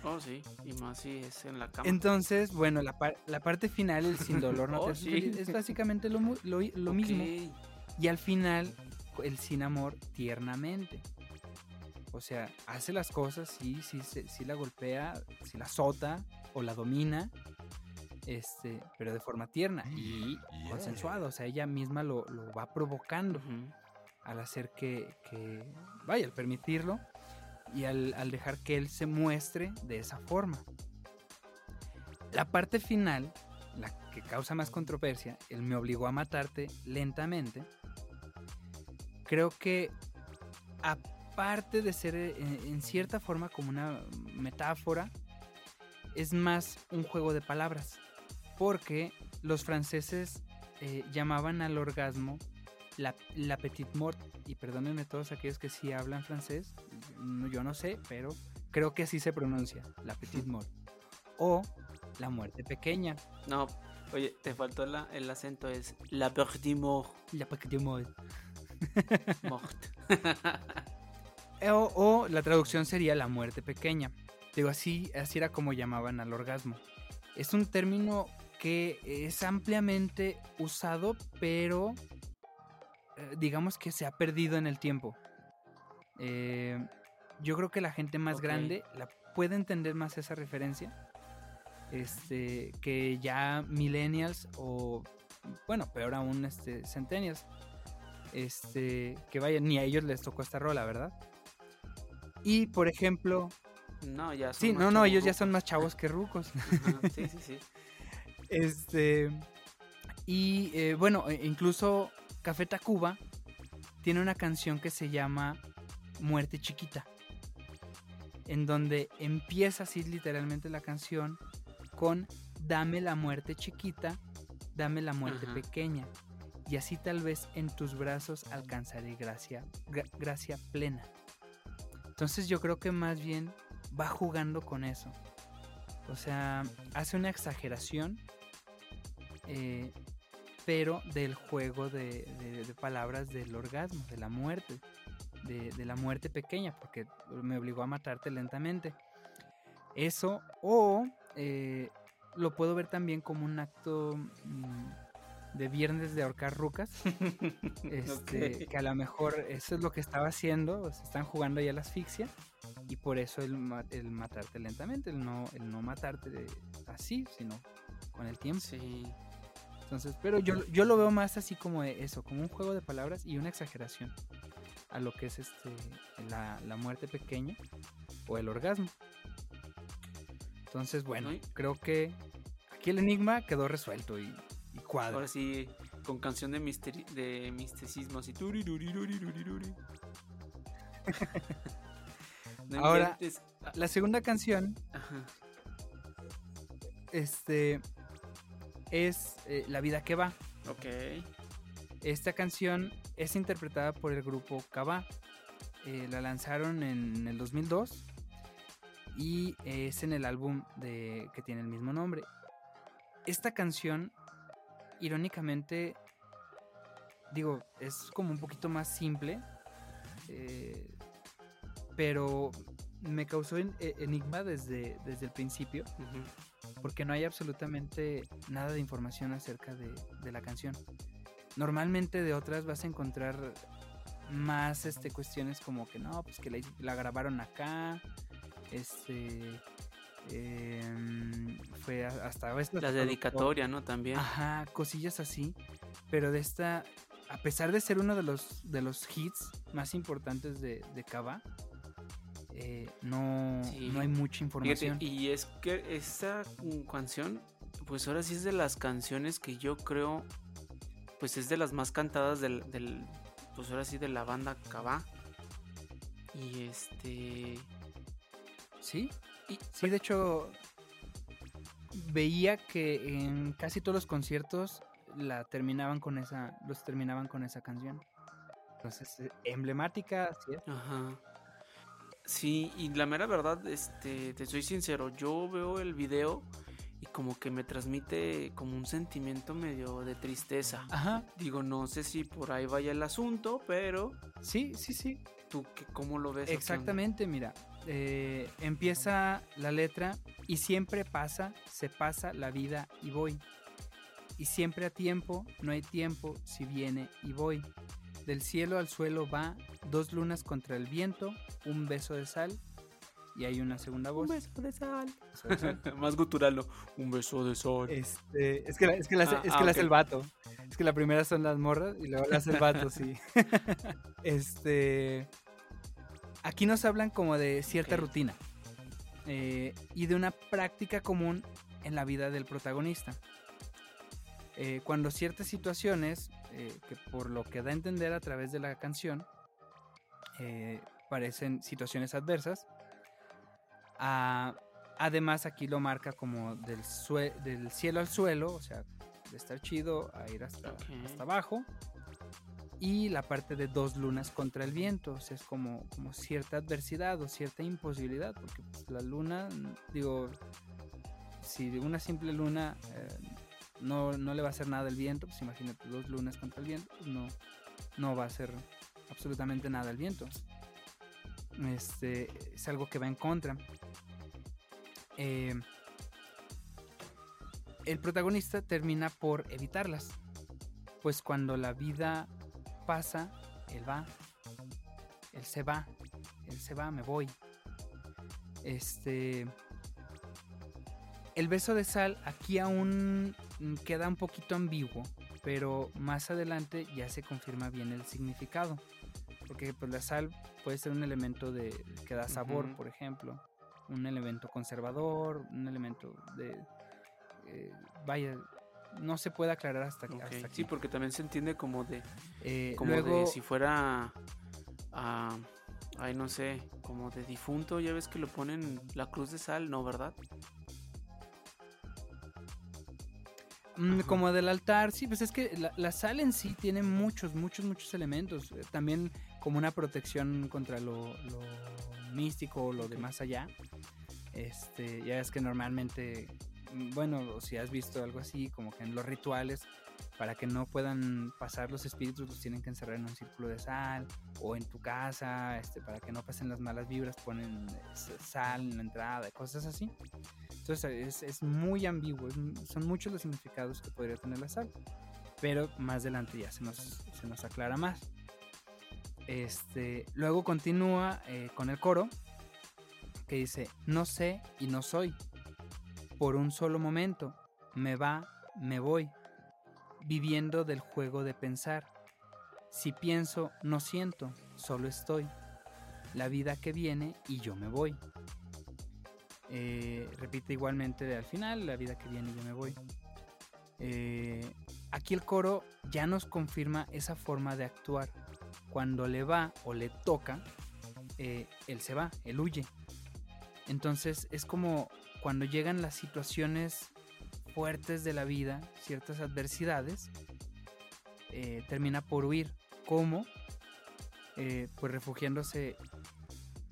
Oh, sí. Y más si es en la cama. Entonces, bueno, la, par- la parte final, el sin dolor no Oh, te sí. es básicamente lo, lo mismo. Y al final, el sin amor tiernamente. O sea, hace las cosas, sí, sí, sí, sí la golpea, sí la azota o la domina, este, pero de forma tierna y consensuada. O sea, ella misma lo, lo va provocando al hacer que, que- vaya, al permitirlo y al, al dejar que él se muestre de esa forma. La parte final, la que causa más controversia, él me obligó a matarte lentamente, creo que aparte de ser eh, en cierta forma como una metáfora, es más un juego de palabras, porque los franceses eh, llamaban al orgasmo la, la petite mort, y perdónenme todos aquellos que sí hablan francés, yo no sé, pero creo que así se pronuncia, la petite mort, o la muerte pequeña, No, oye, te faltó la- el acento, es la petite mort. la petite mort. mort. O, o la traducción sería la muerte pequeña. Digo, así, así era como llamaban al orgasmo. Es un término que es ampliamente usado, pero eh, digamos que se ha perdido en el tiempo. Eh, yo creo que la gente más Ok. grande la puede entender más esa referencia. Este, que ya millennials o, bueno, peor aún, este, centennials. Este, que vaya, ni a ellos les tocó esta rola, ¿verdad? Y, por ejemplo, No, ya son sí, no, no, ellos ya chavorrucos. son más chavos que rucos. Sí, sí, sí. Este. Y eh, bueno, e- incluso Café Tacuba tiene una canción que se llama Muerte Chiquita. En donde empieza así literalmente la canción con Dame la muerte chiquita, dame la muerte Ajá. pequeña. Y así tal vez en tus brazos alcanzaré gracia, gra- gracia plena. Entonces yo creo que más bien va jugando con eso. O sea, hace una exageración, eh, pero del juego de, de- de palabras del orgasmo, de la muerte, de, de la muerte pequeña, porque me obligó a matarte lentamente. Eso, o eh, lo puedo ver también como un acto mm, de viernes de ahorcar rucas. Este, que a lo mejor eso es lo que estaba haciendo, o sea, están jugando ya la asfixia y por eso el, el matarte lentamente, el no, el no matarte así, sino con el tiempo. Sí. Entonces, pero yo, yo lo veo más así como eso, como un juego de palabras y una exageración a lo que es este la, la muerte pequeña o el orgasmo. Entonces, bueno, creo que aquí el enigma quedó resuelto y, y cuadra. Ahora sí, con canción de, misteri- de misticismo, así. No Ahora-. Ah, La segunda canción Ajá. este es eh, La vida que va. Ok. Esta canción es interpretada por el grupo Kaba. Eh, la lanzaron en el 2002 y es en el álbum de, que tiene el mismo nombre. Esta canción, irónicamente, digo, es como un poquito más simple, eh, pero me causó en- e- enigma desde, desde el principio porque no hay absolutamente nada de información acerca de, de la canción. Normalmente de otras vas a encontrar más este, cuestiones como que no, pues que la, la grabaron acá, este, em, fue hasta a veces La dedicatoria, ¿no? También. Ajá, cosillas así. Pero de esta, a pesar de ser uno de los, de los hits más importantes de, de Kaba, eh, no, Sí. no hay mucha Fíjate, información. y es que esta canción, pues ahora sí es de las canciones que yo creo, pues es de las más cantadas del, del pues ahora sí de la banda Cabá. Y este, Sí, y- sí, de hecho, veía que en casi todos los conciertos la terminaban con esa, los terminaban con esa canción. Entonces, eh, emblemática, es. Ajá. Sí, y la mera verdad, este, te soy sincero, yo veo el video y como que me transmite como un sentimiento medio de tristeza. Ajá, Digo, no sé si por ahí vaya el asunto, pero sí, sí, sí. tú qué, cómo lo ves. Exactamente, mira, eh, empieza la letra y siempre pasa, se pasa la vida y voy. Y siempre a tiempo, no hay tiempo, si viene y voy. Del cielo al suelo va, dos lunas contra el viento, un beso de sal y hay una segunda voz. Un beso de sal. beso de sal. Más gutural, ¿no? Un beso de sol. Este, es que la, es que la hace- Ah, es ah, que la hace el vato. Es que la primera son las morras y luego la hace el vato, sí. este. Aquí nos hablan como de cierta rutina eh, y de una práctica común en la vida del protagonista. Eh, cuando ciertas situaciones, eh, que por lo que da a entender a través de la canción, eh, parecen situaciones adversas, ah, además aquí lo marca como del, del cielo al suelo, o sea, de estar chido a ir hasta, Ok. hasta abajo. Y la parte de dos lunas contra el viento, o sea, es como, como cierta adversidad o cierta imposibilidad, porque pues, la luna, digo, si una simple luna eh, no, no le va a hacer nada el viento, pues imagínate dos lunas contra el viento, pues no, no va a hacer absolutamente nada el viento. Este, es algo que va en contra. Eh, el protagonista termina por evitarlas. Pues cuando la vida pasa, él va. Él se va. Él se va, me voy. Este. El beso de sal aquí aún queda un poquito ambiguo, pero más adelante ya se confirma bien el significado. Porque pues, la sal puede ser un elemento de que da sabor, por ejemplo, un elemento conservador, un elemento de eh, vaya, no se puede aclarar hasta, Ok, hasta aquí. Sí, porque también se entiende como de, Eh, como luego, de si fuera, ay no sé, como de difunto, ya ves que lo ponen la cruz de sal, ¿no, verdad? Ajá. como del altar, sí, pues es que la, la sal en sí tiene muchos, muchos, muchos elementos. eh, También como una protección contra lo, lo místico, lo de más allá. Este, ya es que normalmente, mm, bueno, si has visto algo así, como que en los rituales, para que no puedan pasar los espíritus, los tienen que encerrar en un círculo de sal, o en tu casa, este, para que no pasen las malas vibras, ponen s- sal en la entrada, cosas así. Entonces es, muy ambiguo, son muchos los significados que podría tener la sal, pero más adelante ya se nos, se nos aclara más. Este, luego continúa eh, con el coro que dice, no sé y no soy, por un solo momento, me va, me voy, viviendo del juego de pensar. Si pienso, no siento, solo estoy. La vida que viene y yo me voy. Eh, repite igualmente al final, la vida que viene y yo me voy. Eh, aquí el coro ya nos confirma esa forma de actuar. Cuando le va o le toca, eh, él se va, él huye. Entonces es como cuando llegan las situaciones fuertes de la vida, ciertas adversidades, eh, termina por huir. ¿Cómo? Eh, pues refugiándose,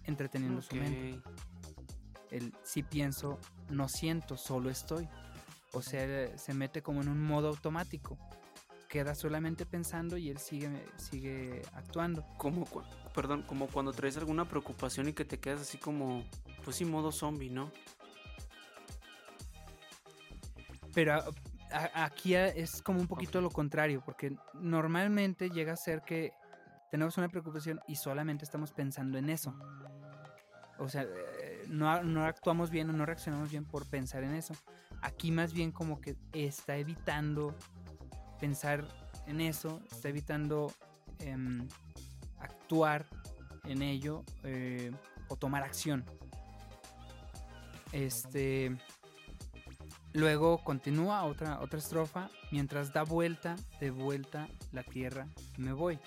entreteniendo su mente. El si pienso, no siento, solo estoy. O sea, se mete como en un modo automático. Queda solamente pensando y él sigue, sigue actuando. Como, perdón, como cuando traes alguna preocupación y que te quedas así como, pues sí, modo zombie, ¿no? Pero a- a- aquí es como un poquito lo contrario, porque normalmente llega a ser que tenemos una preocupación y solamente estamos pensando en eso. O sea, eh, no, no actuamos bien o no reaccionamos bien por pensar en eso. Aquí más bien como que está evitando pensar en eso, está evitando em, actuar en ello eh, o tomar acción. Este. Luego continúa otra, otra estrofa. Mientras da vuelta, de vuelta la tierra, me voy.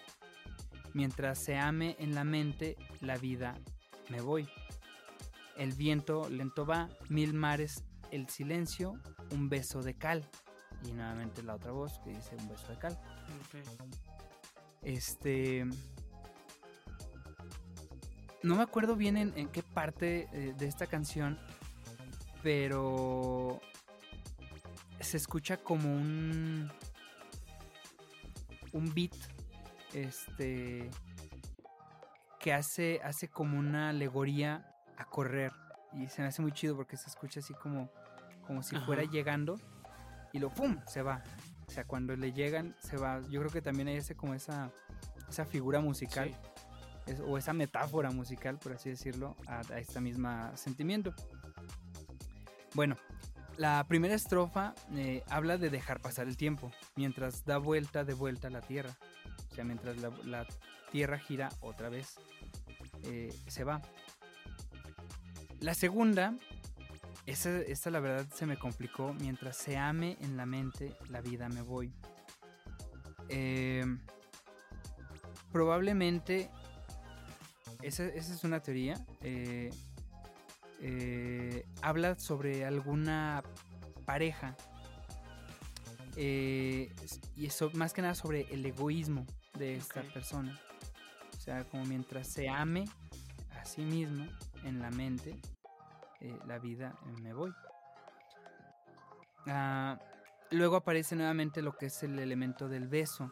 Mientras se ame en la mente, la vida, me voy. El viento lento va, mil mares, el silencio, un beso de cal. Y nuevamente la otra voz que dice un beso de cal. Este. No me acuerdo bien en, qué parte eh, de esta canción, pero se escucha como un un beat este que hace hace como una alegoría a correr. Y se me hace muy chido porque se escucha así como como si fuera llegando y lo pum se va. O sea cuando le llegan se va. Yo creo que también hay ese como esa esa figura musical o esa metáfora musical por así decirlo a, a esta misma sentimiento. Bueno la primera estrofa eh, habla de dejar pasar el tiempo, mientras da vuelta de vuelta la Tierra. O sea, mientras la, Tierra gira otra vez, eh, se va. La segunda, esta la verdad se me complicó, mientras se ame en la mente, la vida me voy. Em, probablemente, esa, esa, es una teoría. Eh, habla sobre alguna pareja. Eh, y eso más que nada sobre el egoísmo de esta persona. O sea, como mientras se ame a sí mismo en la mente, eh, la vida me voy. Ah, luego aparece nuevamente lo que es el elemento del beso.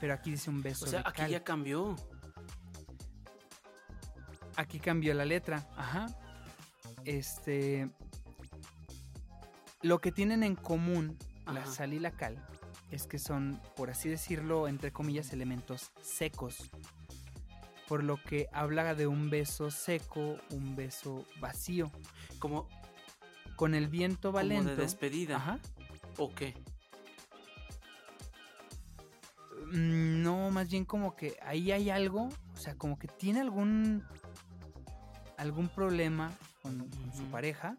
pero aquí dice un beso. O sea, aquí ya cambió. Aquí cambió la letra. Ajá. Este. Lo que tienen en común la sal y la cal es que son, por así decirlo, entre comillas, elementos secos. Por lo que habla de un beso seco, un beso vacío. Como. Con el viento valente. Como de despedida. Ajá. ¿O qué? Mm, no, más bien como que ahí hay algo. O sea, como que tiene algún algún problema con, su pareja.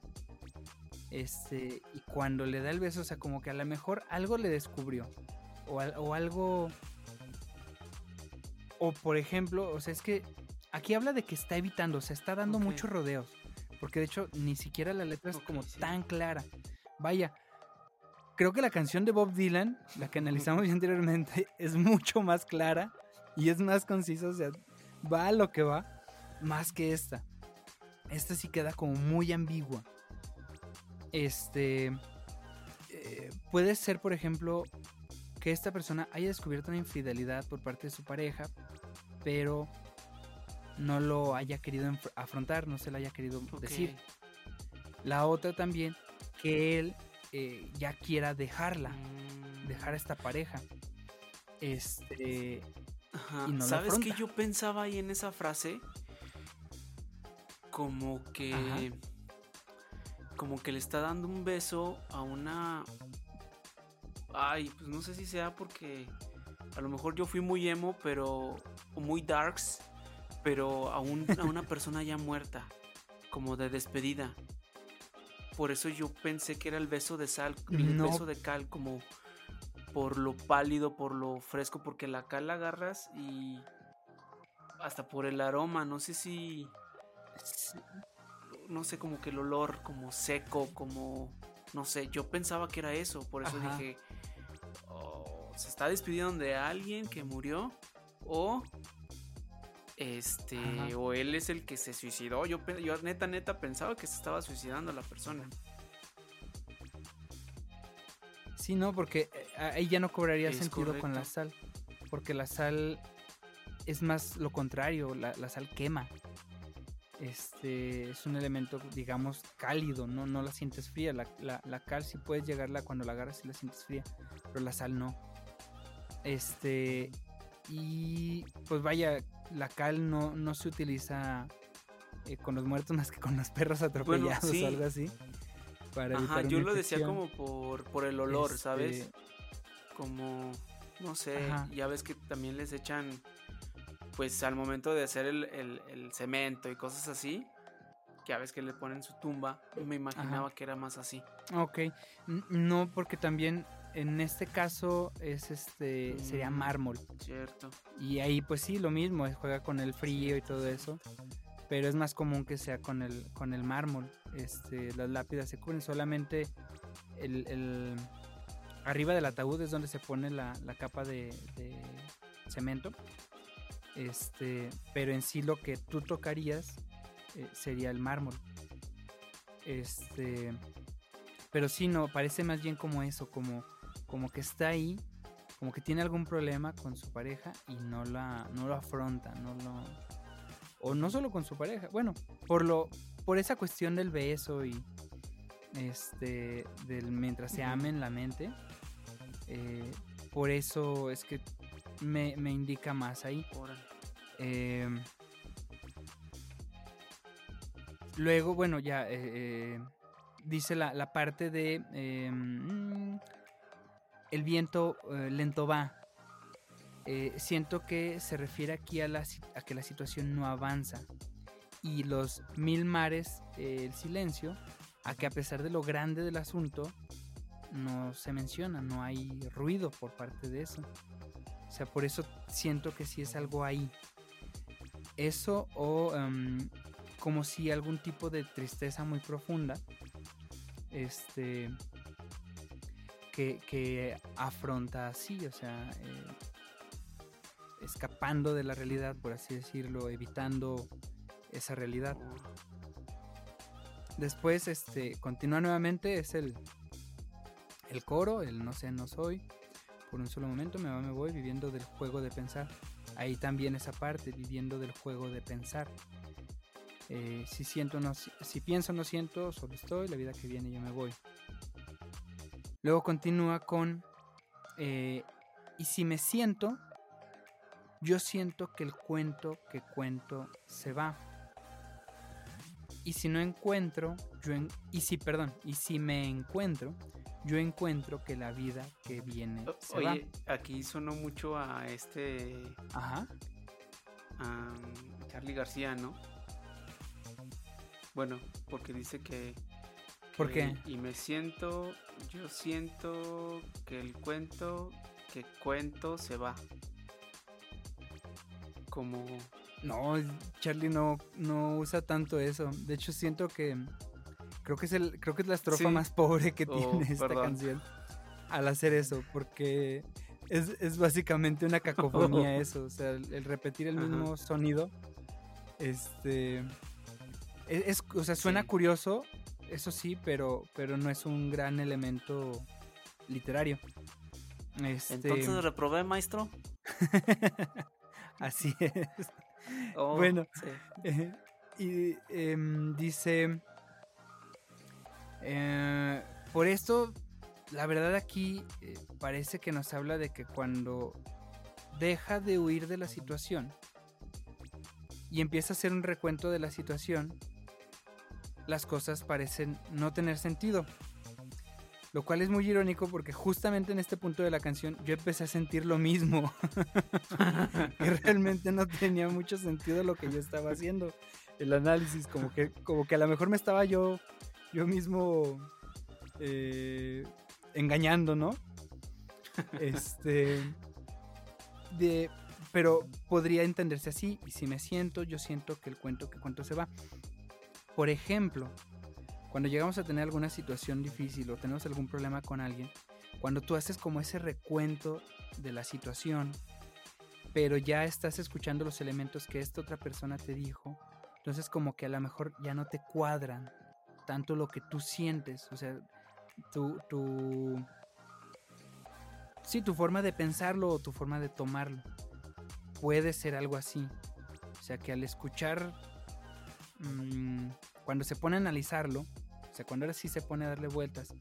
Este, y cuando le da el beso, o sea, como que a lo mejor algo le descubrió. O, algo. O por ejemplo, o sea, es que aquí habla de que está evitando, o sea, está dando muchos rodeos. Porque de hecho, ni siquiera la letra es como tan clara. Vaya, creo que la canción de Bob Dylan, la que analizamos anteriormente, es mucho más clara y es más concisa, o sea, va a lo que va, más que esta esta sí queda como muy ambigua. Este. Eh, puede ser, por ejemplo, que esta persona haya descubierto una infidelidad por parte de su pareja, pero no lo haya querido afrontar, no se lo haya querido decir. La otra también, que él eh, ya quiera dejarla, mm. dejar a esta pareja. Este. ¿Sabes qué yo pensaba ahí en esa frase? Como que como que le está dando un beso a una ay pues no sé si sea porque a lo mejor yo fui muy emo pero o muy darks pero a, a una persona ya muerta como de despedida. Por eso yo pensé que era el beso de sal el beso de cal como por lo pálido por lo fresco porque la cal la agarras y hasta por el aroma no sé si no sé, como que el olor como seco, como, no sé, yo pensaba que era eso, por eso dije, oh, se está despidiendo de alguien que murió o este o él es el que se suicidó. Yo, yo neta neta pensaba que se estaba suicidando la persona. Sí, no, porque eh, ahí ya no cobraría sentido con la sal. Porque la sal es más lo contrario, la sal quema este es un elemento, digamos, cálido, no, no la sientes fría. La, la, cal sí puedes llegarla cuando la agarras y la sientes fría, pero la sal no. Este, y pues vaya, la cal no, no se utiliza eh, con los muertos más que con los perros atropellados sí. o algo así. Para Ajá, evitar yo lo decía como por, por el olor, ¿sabes? Este, Como, no sé, Ajá. ya ves que también les echan, pues al momento de hacer el, el- el cemento y cosas así, que a veces que le ponen su tumba, me imaginaba que era más así. Ok, no, porque también en este caso es este sería Mm. mármol. Cierto. Y ahí pues sí, lo mismo, juega con el frío y todo eso. Pero es más común que sea con el, con el mármol. Este, las lápidas se cubren solamente el, el- arriba del ataúd es donde se pone la, la capa de, de cemento. Este, pero en sí lo que tú tocarías eh, sería el mármol. Este, pero sí, no, parece más bien como eso, como, como que está ahí, como que tiene algún problema con su pareja y no la no lo afronta, no lo o no solo con su pareja, bueno, por lo por esa cuestión del beso y este del mientras se amen la mente, eh, por eso es que me, me indica más ahí. Em, luego, bueno, ya eh, eh, dice la, la parte de em, el viento eh, lento va. Eh, siento que se refiere aquí a, la, a que la situación no avanza. Y los mil mares, eh, el silencio, a que a pesar de lo grande del asunto, no se menciona, no hay ruido por parte de eso. O sea, por eso siento que sí es algo ahí. Eso o em, como si algún tipo de tristeza muy profunda, este, que, que afronta así, o sea, eh, escapando de la realidad, por así decirlo, evitando esa realidad. Después, este, continúa nuevamente, es el, el coro, el no sé, no soy. Por un solo momento me va, me voy, viviendo del juego de pensar. Ahí también esa parte, viviendo del juego de pensar. Eh, si siento, no, si, pienso, no siento, solo estoy, la vida que viene yo me voy. Luego continúa con, eh, y si me siento, yo siento que el cuento que cuento se va. Y si no encuentro, yo en- y si, perdón, y si me encuentro, yo encuentro que la vida que viene se va. Oye, aquí sonó mucho a este, Ajá. a Charlie García, ¿no? Bueno, porque dice que... ¿Por qué? Y me siento, yo siento que el cuento que cuento se va. Como... No, Charlie no, no usa tanto eso. De hecho, siento que creo que es el, creo que es la estrofa Sí. más pobre que Oh, tiene esta perdón. canción al hacer eso, porque es, es básicamente una cacofonía eso, o sea, el, el repetir el Ajá. mismo sonido, este, es, es- o sea, suena Sí. curioso, eso sí, pero, pero no es un gran elemento literario. Este, Entonces reprobé, maestro. así es. Oh, Bueno. sí. Eh, y em, dice, eh, por esto, la verdad aquí eh, parece que nos habla de que cuando deja de huir de la situación y empieza a hacer un recuento de la situación, las cosas parecen no tener sentido. Lo cual es muy irónico porque justamente en este punto de la canción yo empecé a sentir lo mismo. que realmente no tenía mucho sentido lo que yo estaba haciendo. El análisis, como que, como que a lo mejor me estaba yo, yo mismo eh, engañando, ¿no? Este. De, pero podría entenderse así. Y si me siento, yo siento que el cuento que cuento se va. Por ejemplo, cuando llegamos a tener alguna situación difícil o tenemos algún problema con alguien, cuando tú haces como ese recuento de la situación, pero ya estás escuchando los elementos que esta otra persona te dijo, entonces como que a lo mejor ya no te cuadran tanto lo que tú sientes, o sea, tu, tu sí, tu forma de pensarlo o tu forma de tomarlo. Puede ser algo así. O sea, que al escuchar, mm, cuando se pone a analizarlo, o sea, cuando ahora sí se pone a darle vueltas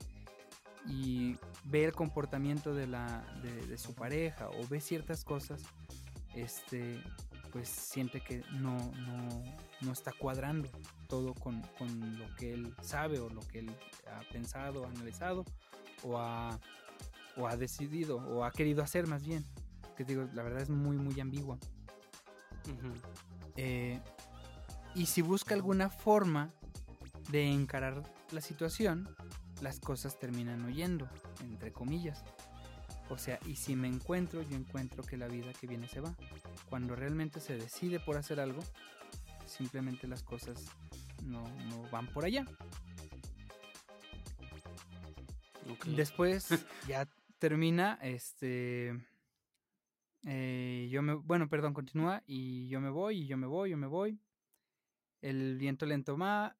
y ve el comportamiento de, la, de, de su pareja o ve ciertas cosas, este, pues siente que no, no, no está cuadrando todo con, con lo que él sabe o lo que él ha pensado, ha analizado o ha, o ha decidido o ha querido hacer más bien. Que digo, la verdad es muy, muy ambigua. Eh, y si busca alguna forma de encarar la situación, las cosas terminan huyendo, entre comillas. O sea, y si me encuentro, yo encuentro que la vida que viene se va. Cuando realmente se decide por hacer algo, simplemente las cosas no, no van por allá. Después ya termina, este... eh, yo me, bueno, perdón, continúa y yo me voy y yo me voy, yo me voy. El viento lento va,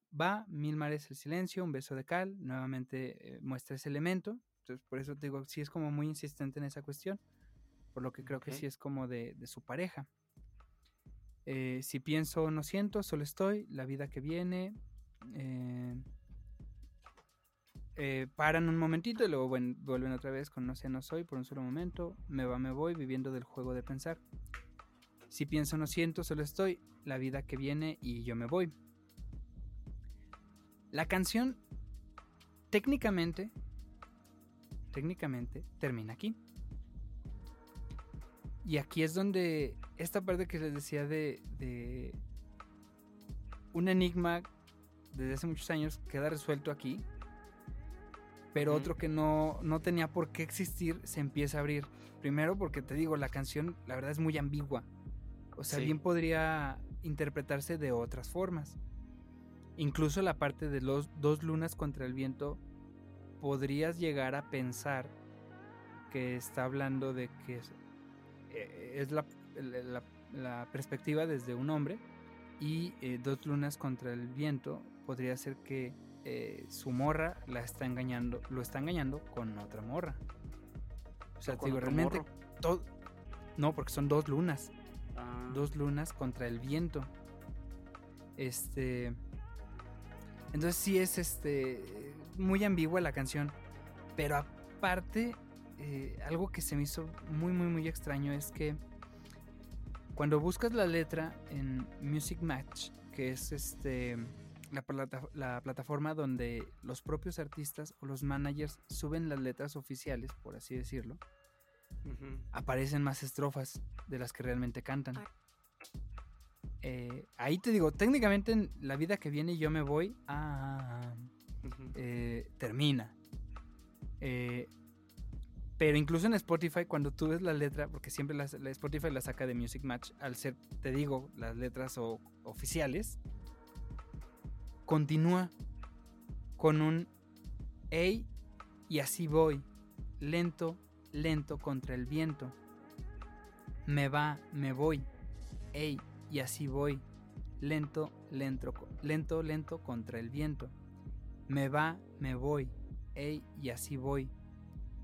mil mares el silencio, un beso de cal, nuevamente eh, muestra ese elemento. Entonces, por eso te digo, sí es como muy insistente en esa cuestión, por lo que creo que sí es como de, de su pareja. Eh, si pienso, no siento, solo estoy, la vida que viene. eh, eh, paran un momentito y luego vuelven otra vez con no sé, no soy por un solo momento. Me va, me voy, viviendo del juego de pensar. Si pienso, no siento, solo estoy. La vida que viene y yo me voy. La canción técnicamente, técnicamente termina aquí. Y aquí es donde esta parte que les decía de, de un enigma desde hace muchos años queda resuelto aquí. Pero otro que no, no tenía por qué existir se empieza a abrir. Primero porque te digo, la canción la verdad es muy ambigua. O sea, Sí. bien podría interpretarse de otras formas. Incluso la parte de los dos lunas contra el viento, podrías llegar a pensar que está hablando de que es, es la, la- la perspectiva desde un hombre y eh, dos lunas contra el viento podría ser que eh, su morra la está engañando, lo está engañando con otra morra. O sea, ¿O te con digo, realmente todo no, porque son dos lunas Ah, dos lunas contra el viento. Este. Entonces sí es este. Muy ambigua la canción. Pero aparte. eh, algo que se me hizo muy muy muy extraño es que. Cuando buscas la letra en Music Match, que es este. La, plata- la plataforma donde los propios artistas o los managers suben las letras oficiales, por así decirlo, aparecen más estrofas de las que realmente cantan. Ay. Eh, ahí te digo, técnicamente en la vida que viene yo me voy a... Eh, termina. Eh, pero incluso en Spotify, cuando tú ves la letra, porque siempre la Spotify la saca de Music Match, al ser, te digo, las letras o- oficiales, continúa con un Ey y así voy, lento, lento contra el viento. Me va, me voy, ey y así voy, lento, lento, lento, lento contra el viento. Me va, me voy, ey y así voy,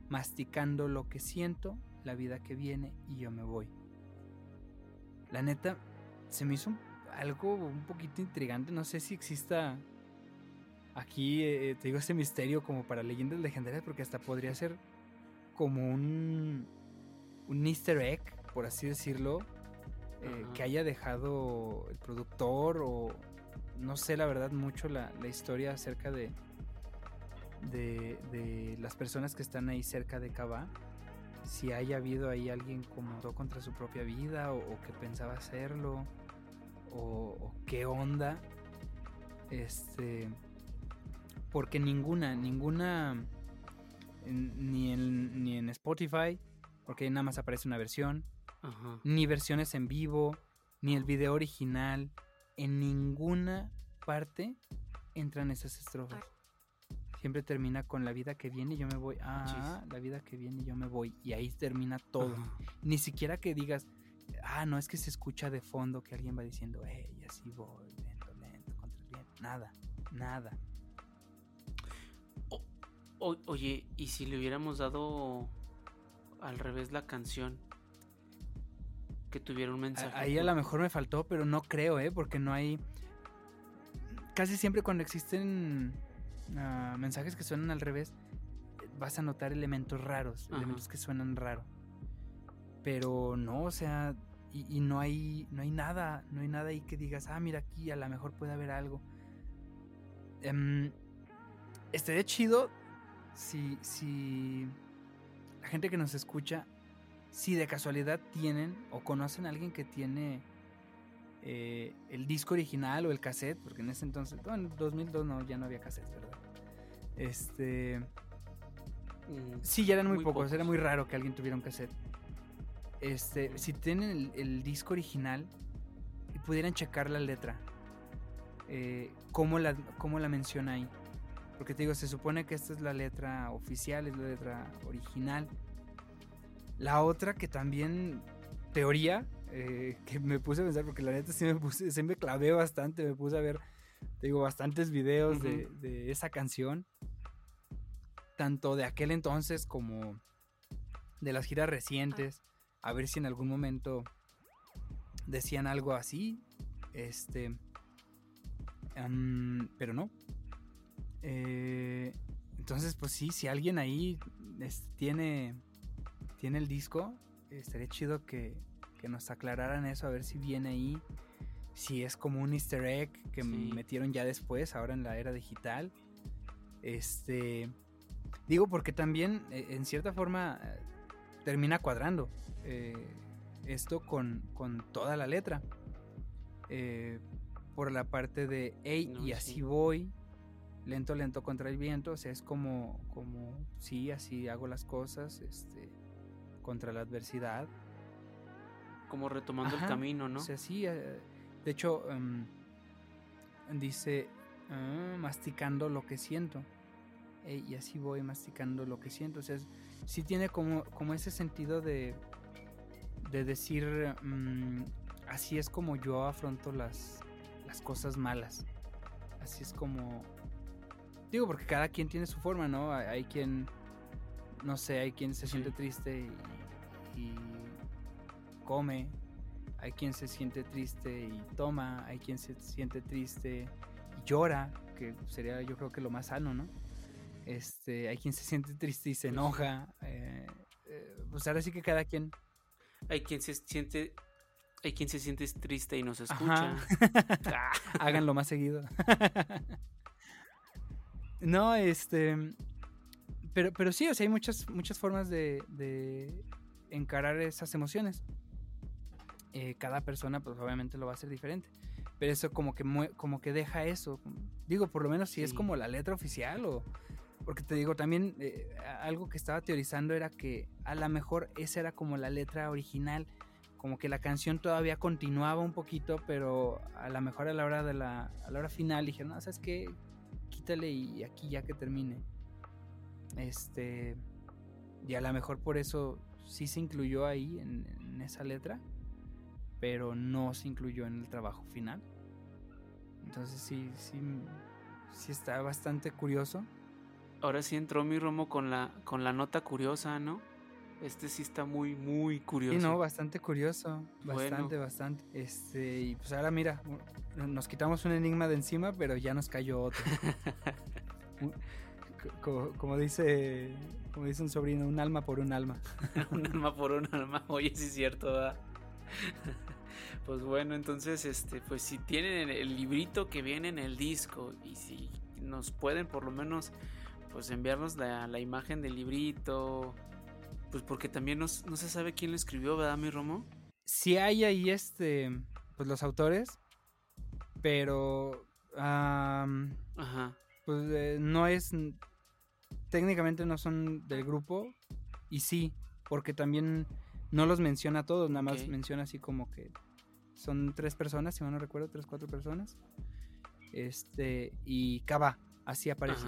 masticando lo que siento, la vida que viene y yo me voy. La neta, se me hizo algo un poquito intrigante, no sé si exista aquí, eh, te digo, este misterio como para leyendas legendarias, porque hasta podría ser como un, un easter egg, por así decirlo, eh, que haya dejado el productor o no sé la verdad mucho la, la historia acerca de, de, de las personas que están ahí cerca de Cava. Si haya habido ahí alguien como contra su propia vida o, o que pensaba hacerlo o, o qué onda. Este, porque ninguna, ninguna, en- ni en, ni en Spotify, porque ahí nada más aparece una versión, Ajá. ni versiones en vivo, ni el video original, en ninguna parte entran esas estrofas. Siempre termina con la vida que viene y yo me voy. Ah, la vida que viene y yo me voy. Y ahí termina todo. Ajá. Ni siquiera que digas, ah, no es que se escucha de fondo que alguien va diciendo, hey, así voy, lento, lento, contra el viento. Nada, nada. O- oye, ¿y si le hubiéramos dado al revés la canción? Que tuviera un mensaje. Ahí a lo mejor me faltó, pero no creo, ¿eh? Porque no hay... Casi siempre cuando existen ah, mensajes que suenan al revés, vas a notar elementos raros, Ajá. elementos que suenan raro. Pero no, o sea, y, no hay no hay nada, no hay nada ahí que digas, ah, mira aquí, a lo mejor puede haber algo. Um, estaría chido si, si la gente que nos escucha, si de casualidad tienen o conocen a alguien que tiene eh, el disco original o el cassette, porque en ese entonces, en 2002 no, ya no había cassette, ¿verdad? Este... Mm, sí, ya eran muy, pocos, era muy raro que alguien tuviera un cassette. Este, si tienen el, disco original y pudieran checar la letra, eh, ¿cómo, la, ¿cómo la menciona ahí? Porque te digo, se supone que esta es la letra oficial, es la letra original. La otra que también, teoría, eh, que me puse a pensar, porque la neta sí me puse, se me clavé bastante, me puse a ver, digo, bastantes videos de, esa canción, tanto de aquel entonces como de las giras recientes, a ver si en algún momento decían algo así, este, pero no. Eh, entonces, pues sí, si alguien ahí tiene, tiene el disco, estaría chido que, que nos aclararan eso, a ver si viene ahí, si es como un easter egg que metieron ya después, ahora en la era digital. Este, digo porque también eh, en cierta forma eh, termina cuadrando eh, esto con, con, toda la letra. por la parte de, hey, y así voy, lento, lento contra el viento, o sea, es como, como, sí, así hago las cosas, este, contra la adversidad como retomando el camino, ¿no? O sea, sí, eh, de hecho, em, dice, ah, masticando lo que siento. y así voy masticando lo que siento. O sea, sí tiene como, como ese sentido de, de decir, mm, así es como yo afronto las, las cosas malas. Así es como... Digo, porque cada quien tiene su forma, ¿no? Hay, quien, no sé, hay quien se siente triste y come, hay quien se siente triste y toma, hay quien se siente triste y llora, que sería yo creo que lo más sano, ¿no? Este, hay quien se siente triste y se pues enoja. Eh, eh, pues ahora sí que cada quien. Hay quien se siente. Hay quien se siente triste y no se escucha. Háganlo más seguido. no, este. Pero, pero sí, o sea, hay muchas, muchas formas de, de encarar esas emociones. Eh, cada persona pues obviamente lo va a hacer diferente. Pero eso como que, como que deja eso. Digo, por lo menos si es como la letra oficial o... Porque te digo, también eh, algo que estaba teorizando era que a lo mejor esa era como la letra original, como que la canción todavía continuaba un poquito, pero a lo mejor a la hora de la, a la hora final dijeron, no, ¿sabes qué? Quítale y aquí ya que termine. Este, y a lo mejor por eso sí se incluyó ahí en esa letra pero no se incluyó en el trabajo final. Entonces sí, sí, sí está bastante curioso. Ahora sí entró mi Romo con la, con la nota curiosa, ¿no? Este sí está muy, muy curioso. Sí, no, bastante curioso. Bastante, bastante. Este, y pues ahora mira, nos quitamos un enigma de encima, pero ya nos cayó otro. como, dice, como dice un sobrino, un alma por un alma. un alma por un alma. Oye, sí es cierto, ¿verdad? pues bueno, entonces, este, pues si tienen el, librito que viene en el disco y si nos pueden por lo menos, pues enviarnos la, imagen del librito, pues porque también no se sabe quién lo escribió, ¿verdad, mi Romo? Si hay ahí, este, pues los autores, pero, Ajá. pues eh, no es, técnicamente no son del grupo y sí, porque también no los menciona todos, nada más menciona así como que son tres personas, si mal no recuerdo, tres, cuatro personas. Este, y Cava, así aparece.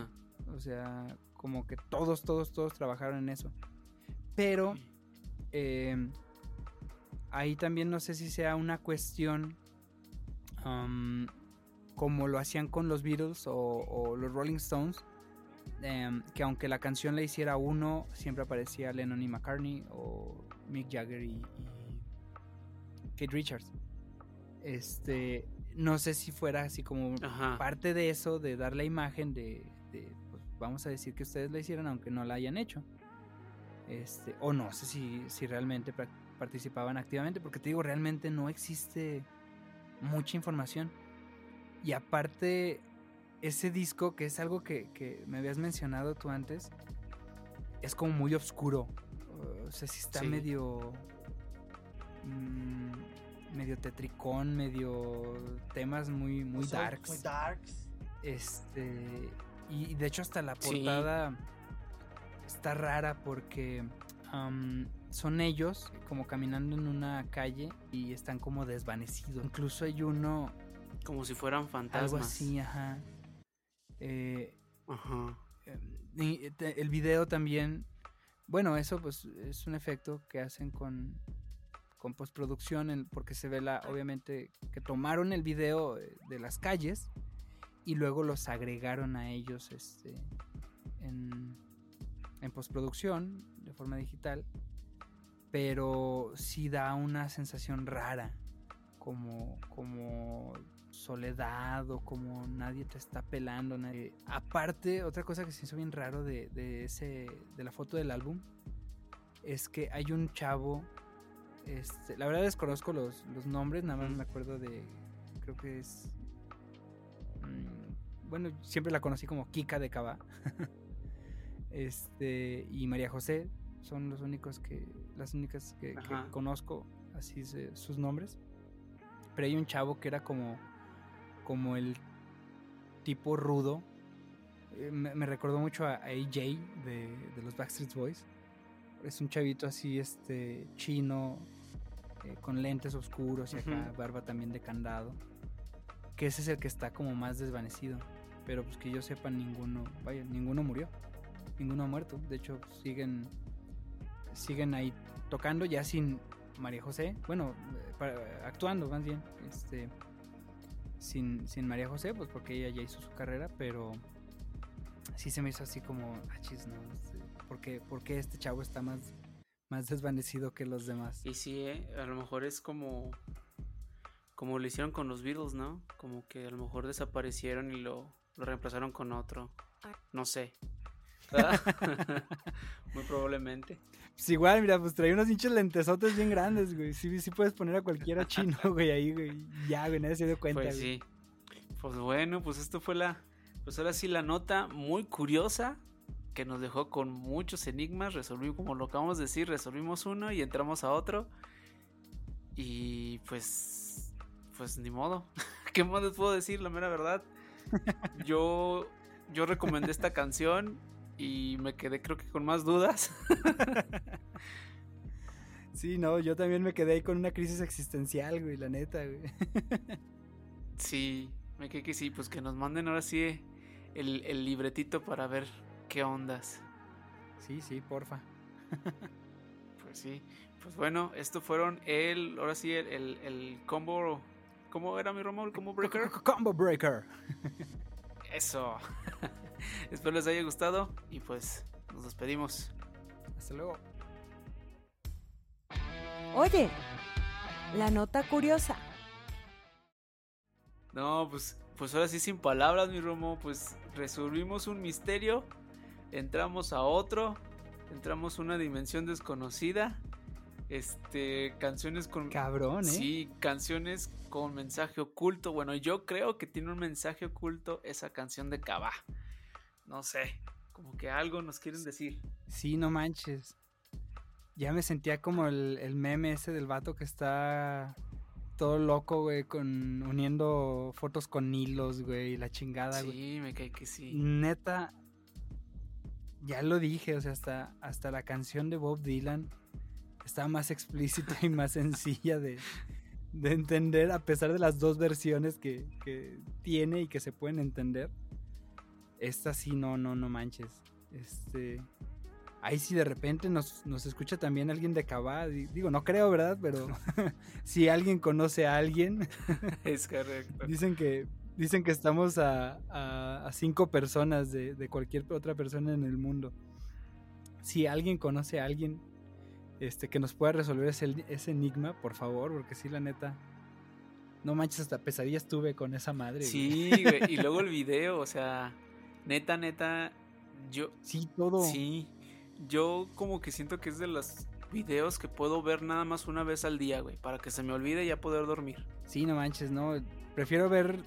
O sea, como que todos, todos, todos trabajaron en eso. Pero em, ahí también no sé si sea una cuestión como lo hacían con los Beatles o los Rolling Stones, Em, que aunque la canción la hiciera uno, siempre aparecía Lennon y McCartney o Mick Jagger y, Kate Richards. Este, no sé si fuera así como parte de eso, de dar la imagen de, pues, vamos a decir que ustedes la hicieron aunque no la hayan hecho. Este, o no sé si, si realmente participaban activamente, porque te digo, realmente no existe mucha información. Y aparte, ese disco, que es algo que, que me habías mencionado tú antes, es como muy oscuro. O sea, sí está Sí. medio. mm, medio tetricón, medio temas muy, muy darks. Muy darks. Este. Y y de hecho, hasta la Sí. portada está rara porque son ellos como caminando en una calle y están como desvanecidos. Incluso hay uno, Como si fueran fantasmas. algo así, ajá. Eh, Ajá. y te- el video también. Bueno, eso pues es un efecto que hacen con, con postproducción, en- porque se ve la, obviamente, que tomaron el video eh, de las calles y luego los agregaron a ellos este, en, en postproducción de forma digital. Pero sí da una sensación rara, como, como soledad o como nadie te está pelando. nadie- Aparte, otra cosa que se hizo bien raro de, de ese, de la foto del álbum es que hay un chavo. Este, la verdad desconozco los, los nombres, nada más me acuerdo de. Creo que es. mm, bueno, siempre la conocí como Kika de Cava. este. Y María José. Son los únicos que. Las únicas que, conozco. Así se- sus nombres. Pero hay un chavo que era como. Como el tipo rudo. Eh, Me, me recordó mucho a, a AJ de, de los Backstreet Boys. Es un chavito así, este, chino, eh, con lentes oscuros y acá, barba también de candado. Que ese es el que está como más desvanecido. Pero pues que yo sepa, ninguno, vaya, ninguno murió. Ninguno ha muerto. De hecho, siguen, siguen ahí tocando ya sin María José. Bueno, eh, para- actuando más bien. Este, sin, sin María José, pues porque ella ya hizo su carrera, pero sí se me hizo así como, ah, chis, no, este, ¿por qué, por qué este chavo está más, más desvanecido que los demás? Y sí, ¿eh? a lo mejor es como como lo hicieron con los Beatles, ¿no? Como que a lo mejor desaparecieron y lo, lo reemplazaron con otro. No sé. Muy probablemente. Pues igual, mira, pues trae unos hinchos lentesotes bien grandes, güey. Sí, sí puedes poner a cualquiera chino, güey, ahí, güey. Ya, güey, nadie se dio cuenta, Pues güey. sí. Pues bueno, pues esto fue la. Pues ahora sí la nota muy curiosa que nos dejó con muchos enigmas. Resolvimos, como lo acabamos de decir, resolvimos uno y entramos a otro. Y pues. Pues ni modo. ¿Qué más les puedo decir? La mera verdad. Yo. Yo recomendé esta canción y me quedé creo que con más dudas. Sí, no, yo también me quedé ahí con una crisis existencial, güey, la neta, güey. Sí, me quedé que sí, pues que nos manden ahora sí el, el libretito para ver qué ondas. Sí, sí, porfa. Pues sí, pues bueno, esto fueron el, ahora sí, el, el, el combo, ¿cómo era mi Romo? El combo breaker. Combo Breaker. Eso. Espero les haya gustado y pues nos despedimos. Hasta luego. Oye, la nota curiosa. No, pues, pues ahora sí sin palabras, mi Romo, pues resolvimos un misterio, entramos a otro, entramos a una dimensión desconocida, este, canciones con... Cabrón, ¿eh? Sí, canciones con mensaje oculto. Bueno, yo creo que tiene un mensaje oculto esa canción de Cabá. No sé, como que algo nos quieren decir. Sí, no manches. Ya me sentía como el, el meme ese del vato que está todo loco, güey, con uniendo fotos con hilos, güey, y la chingada, güey. Sí, me cae que sí. Neta, ya lo dije, o sea, hasta, hasta la canción de Bob Dylan está más explícita y más sencilla de, de entender, a pesar de las dos versiones que, que tiene y que se pueden entender. Esta sí, no, no, no manches. Este. Ahí sí de repente nos, nos escucha también alguien de Cabá. di- Digo, no creo, ¿verdad? Pero si alguien conoce a alguien, Es correcto. Dicen que dicen que estamos a, a- a cinco personas de, de cualquier otra persona en el mundo. Si alguien conoce a alguien este, que nos pueda resolver ese, ese enigma, por favor, porque sí, la neta. No manches, hasta pesadillas tuve con esa madre. Sí, güey. Y luego el video, o sea, neta, neta, yo... Sí, todo. Sí, yo como que siento que es de los videos que puedo ver nada más una vez al día, güey, para que se me olvide y ya poder dormir. Sí, no manches, no. Prefiero ver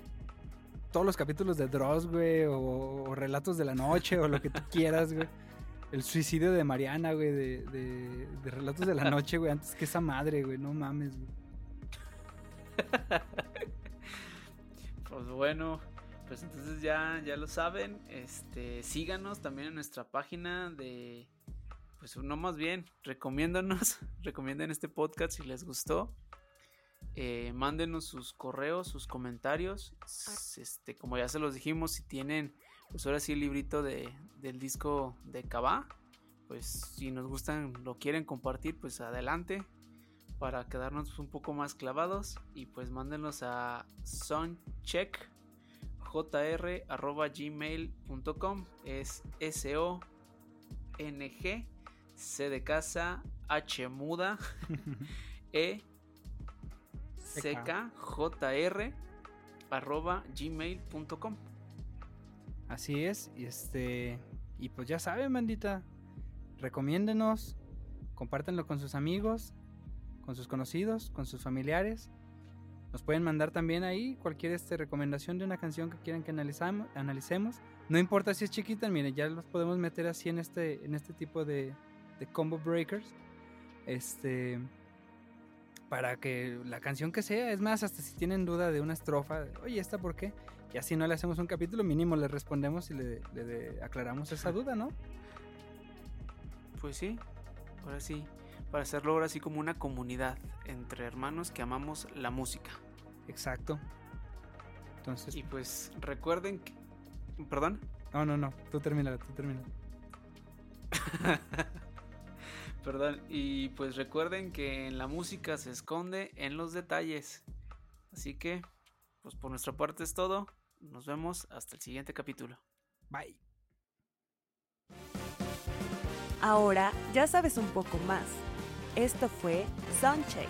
todos los capítulos de Dross, güey, o, o Relatos de la Noche, o lo que tú quieras, güey. El suicidio de Mariana, güey, de, de, de Relatos de la Noche, güey, antes que esa madre, güey, no mames, güey. Pues bueno, pues entonces ya, ya lo saben. Este, síganos también en nuestra página de. Pues no más bien, recomiéndanos, recomienden este podcast si les gustó. Eh, mándenos sus correos, sus comentarios. Este, como ya se los dijimos, si tienen, pues ahora sí el librito de, del disco de Cabá, pues si nos gustan, lo quieren compartir, pues adelante para quedarnos un poco más clavados y pues mándenos a soundcheck jr@gmail.com es s o n g c de casa h muda e c k j r arroba gmail.com Así es, y este. Y pues ya saben, bandita. Recomiéndenos, compártanlo con sus amigos, con sus conocidos, con sus familiares. Nos pueden mandar también ahí cualquier este, recomendación de una canción que quieran que analicemos. No importa si es chiquita, miren, ya los podemos meter así en este, en este tipo de, de combo breakers. Este. Para que la canción que sea, es más, hasta si tienen duda de una estrofa, oye, ¿esta por qué? Y así no le hacemos un capítulo mínimo, le respondemos y le, le- le aclaramos esa duda, ¿no? pues sí ahora sí para hacerlo ahora sí como una comunidad entre hermanos que amamos la música Exacto. Entonces, y pues recuerden que perdón no, no, no, tú termina, tú termina. Perdón, y pues recuerden que en la música se esconde en los detalles. Así que, pues por nuestra parte es todo. Nos vemos hasta el siguiente capítulo. Bye. Ahora ya sabes un poco más. Esto fue Soundcheck,